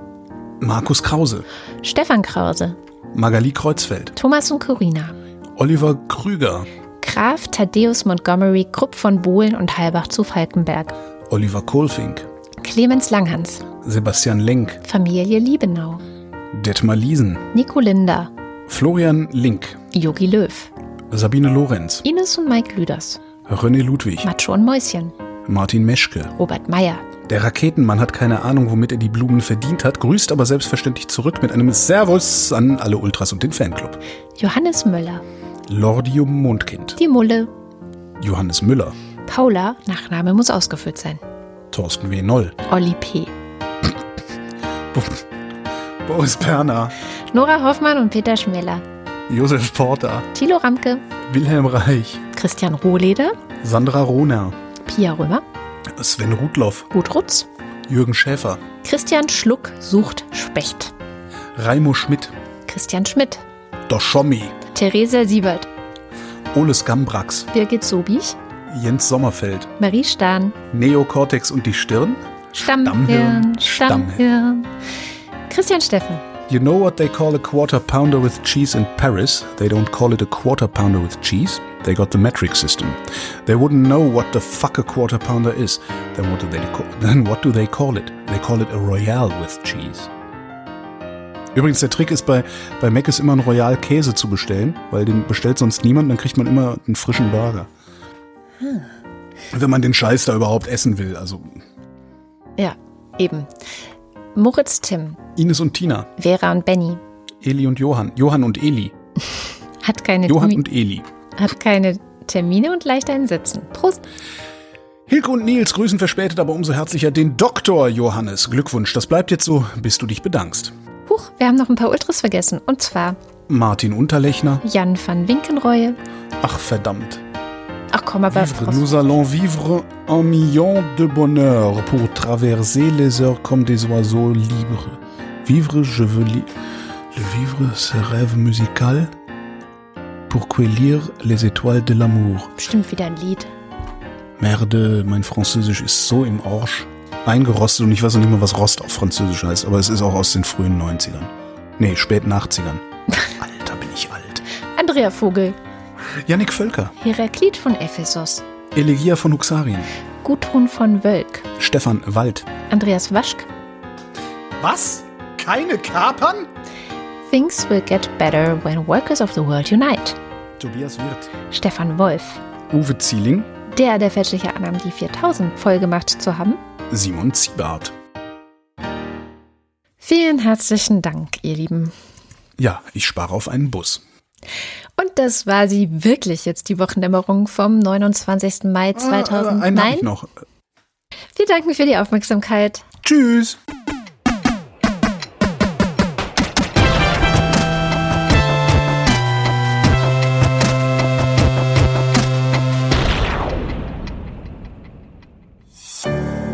Markus Krause, Stefan Krause, Magali Kreuzfeld, Thomas und Corina, Oliver Krüger, Graf Thaddeus Montgomery, Krupp von Bohlen und Halbach zu Falkenberg, Oliver Kohlfink, Clemens Langhans, Sebastian Lenk, Familie Liebenau, Detmar Liesen, Nico Linder, Florian Link, Yogi Löw, Sabine Lorenz, Ines und Mike Lüders, René Ludwig, Macho und Mäuschen, Martin Meschke. Robert Meyer, Der Raketenmann hat keine Ahnung, womit er die Blumen verdient hat, grüßt aber selbstverständlich zurück mit einem Servus an alle Ultras und den Fanclub. Johannes Möller, Lordium Mondkind, die Mulle, Johannes Müller, Paula, Nachname muss ausgefüllt sein, Thorsten W. Noll, Olli P., Boris Perner, Nora Hoffmann und Peter Schmeller, Josef Porter, Thilo Ramke, Wilhelm Reich, Christian Rohleder, Sandra Rohner, Pia Römer, Sven Rudloff, Ruth Rutz. Jürgen Schäfer, Christian Schluck sucht Specht. Raimo Schmidt, Christian Schmidt. Doschommi, Theresa Siebert. Ole Skambrax, Birgit Sobich. Jens Sommerfeld, Marie Stahn. Neokortex und die Stirn, Stammhirn. Stammhirn. Stammhirn. Christian Steffen. You know what they call a quarter pounder with cheese in Paris? They don't call it a quarter pounder with cheese. They got the metric system. They wouldn't know what the fuck a quarter pounder is. Then what do they call, *laughs* then what do they call it? They call it a Royale with cheese. Übrigens, der Trick ist bei, bei Mac ist immer ein Royal Käse zu bestellen, weil den bestellt sonst niemand, dann kriegt man immer einen frischen Burger. Wenn man den Scheiß da überhaupt essen will. Also Ja, eben. Moritz Tim. Ines und Tina, Vera und Benny. Eli und Johann, Johann und Eli, *laughs* Hat keine, Johann Termi- und Eli. hat keine Termine und leicht einen Sitzen. Prost. Hilke und Nils grüßen verspätet, aber umso herzlicher den Doktor Johannes. Glückwunsch, das bleibt jetzt so, bis du dich bedankst. Huch, wir haben noch ein paar Ultras vergessen. Und zwar Martin Unterlechner. Jan van Winkenreue. Ach verdammt. Ach komm, aber Vivre, nous allons vivre un million de bonheur pour traverser les heures comme des oiseaux libres. Vivre, je veux li Le vivre, ce rêve musical pour cueillir les étoiles de l'amour. bestimmt wieder ein Lied. Merde, mein Französisch ist so im Arsch. Eingerostet und ich weiß noch nicht mal, was Rost auf Französisch heißt, aber es ist auch aus den frühen 90ern. Nee, späten 80ern. *laughs* Alter, bin ich alt. Andrea Vogel. Yannick Völker, Heraklit von Ephesos. Elegia von Huxarien, Gudrun von Wölk. Stefan Wald. Andreas Waschk. Was? Keine Kapern? Things will get better when workers of the world unite. Tobias Wirth. Stefan Wolf. Uwe Zieling, Der, der fälschliche annahm, die 4000 voll gemacht zu haben. Simon Ziebart. Vielen herzlichen Dank, ihr Lieben. Ja, ich spare auf einen Bus. Und das war sie wirklich jetzt, die Wochendämmerung vom 29. Mai 2000. Ah, einen hab Nein, noch. wir danken für die Aufmerksamkeit. Tschüss.